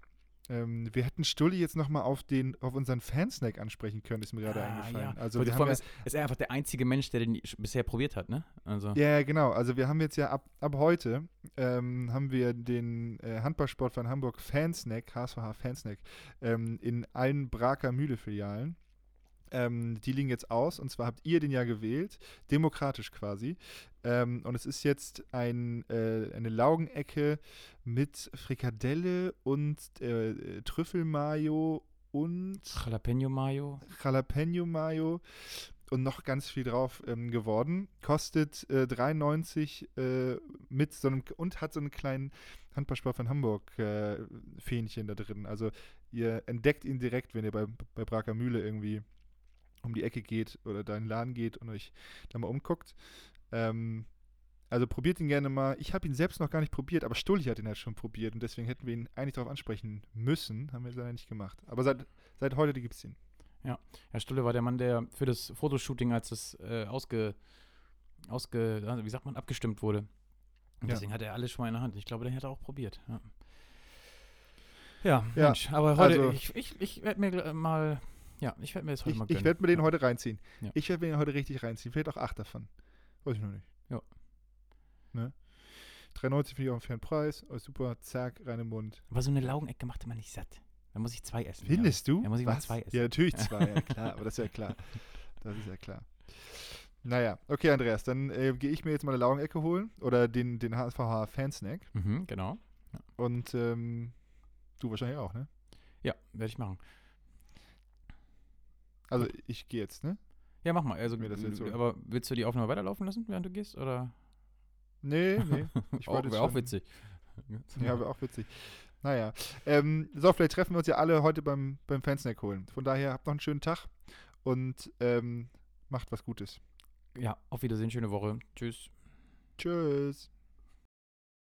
Ähm, wir hätten Stulli jetzt nochmal auf, auf unseren Fansnack ansprechen können, ist mir gerade Ah, eingefallen. ja. Also wir haben ja, ist, ist er einfach der einzige Mensch, der den bisher probiert hat, ne? Also. ja, genau. Also wir haben jetzt ja ab, ab heute ähm, haben wir den äh, Handballsportverein Hamburg Fansnack, HSVH Fansnack, ähm, in allen Braker Mühle-Filialen. Ähm, die liegen jetzt aus und zwar habt ihr den ja gewählt, demokratisch quasi. Ähm, und es ist jetzt ein, äh, eine Laugenecke mit Frikadelle und äh, Trüffelmayo und Jalapeno Mayo. Jalapeno Mayo und noch ganz viel drauf ähm, geworden. Kostet äh, 3,90 äh, mit so einem und hat so einen kleinen Handballsport von Hamburg äh, Fähnchen da drin. Also ihr entdeckt ihn direkt, wenn ihr bei, bei Braker Mühle irgendwie um die Ecke geht oder da in den Laden geht und euch da mal umguckt. Ähm, also probiert ihn gerne mal. Ich habe ihn selbst noch gar nicht probiert, aber Stulli hat ihn halt schon probiert und deswegen hätten wir ihn eigentlich darauf ansprechen müssen. Haben wir leider nicht gemacht. Aber seit, seit heute gibt es ihn. Herr Stulle war der Mann, der für das Fotoshooting, als es äh, ausge, ausge, also wie sagt man, abgestimmt wurde. Und Ja. deswegen hat er alles schon mal in der Hand. Ich glaube, den hat er auch probiert. Ja, ja, Ja, Mensch, aber heute, also- ich, ich, ich werde mir mal, ja, ich werde mir das heute Ich, mal ich gönnen. werde mir den ja. heute reinziehen. Ja. Ich werde mir den heute richtig reinziehen. Vielleicht auch acht davon. Weiß ich noch nicht. Ja. Ne? 3,90 finde ich auch einen fairen Preis. Oh, super, zack, rein im Mund. Aber so eine Laugenecke macht immer nicht satt. Da muss ich zwei essen. Findest du? Ja, muss ich mal Was? zwei essen. Ja, natürlich zwei, ja klar. Aber das ist ja klar. Das ist ja klar. Naja, okay, Andreas, dann äh, gehe ich mir jetzt mal eine Laugenecke holen oder den, den HSVH Fansnack. Mhm, genau. Und ähm, du wahrscheinlich auch, ne? Ja, werde ich machen. Also ich gehe jetzt, ne? Ja, mach mal. Also, so- aber willst du die Aufnahme weiterlaufen lassen, während du gehst? Oder? Nee, nee. Ich wollte Wäre auch witzig. Ja, wäre auch witzig. Naja. Ähm, so, vielleicht treffen wir uns ja alle heute beim, beim Fansnack holen. Von daher habt noch einen schönen Tag und ähm, macht was Gutes. ja, auf Wiedersehen, schöne Woche. Tschüss. Tschüss.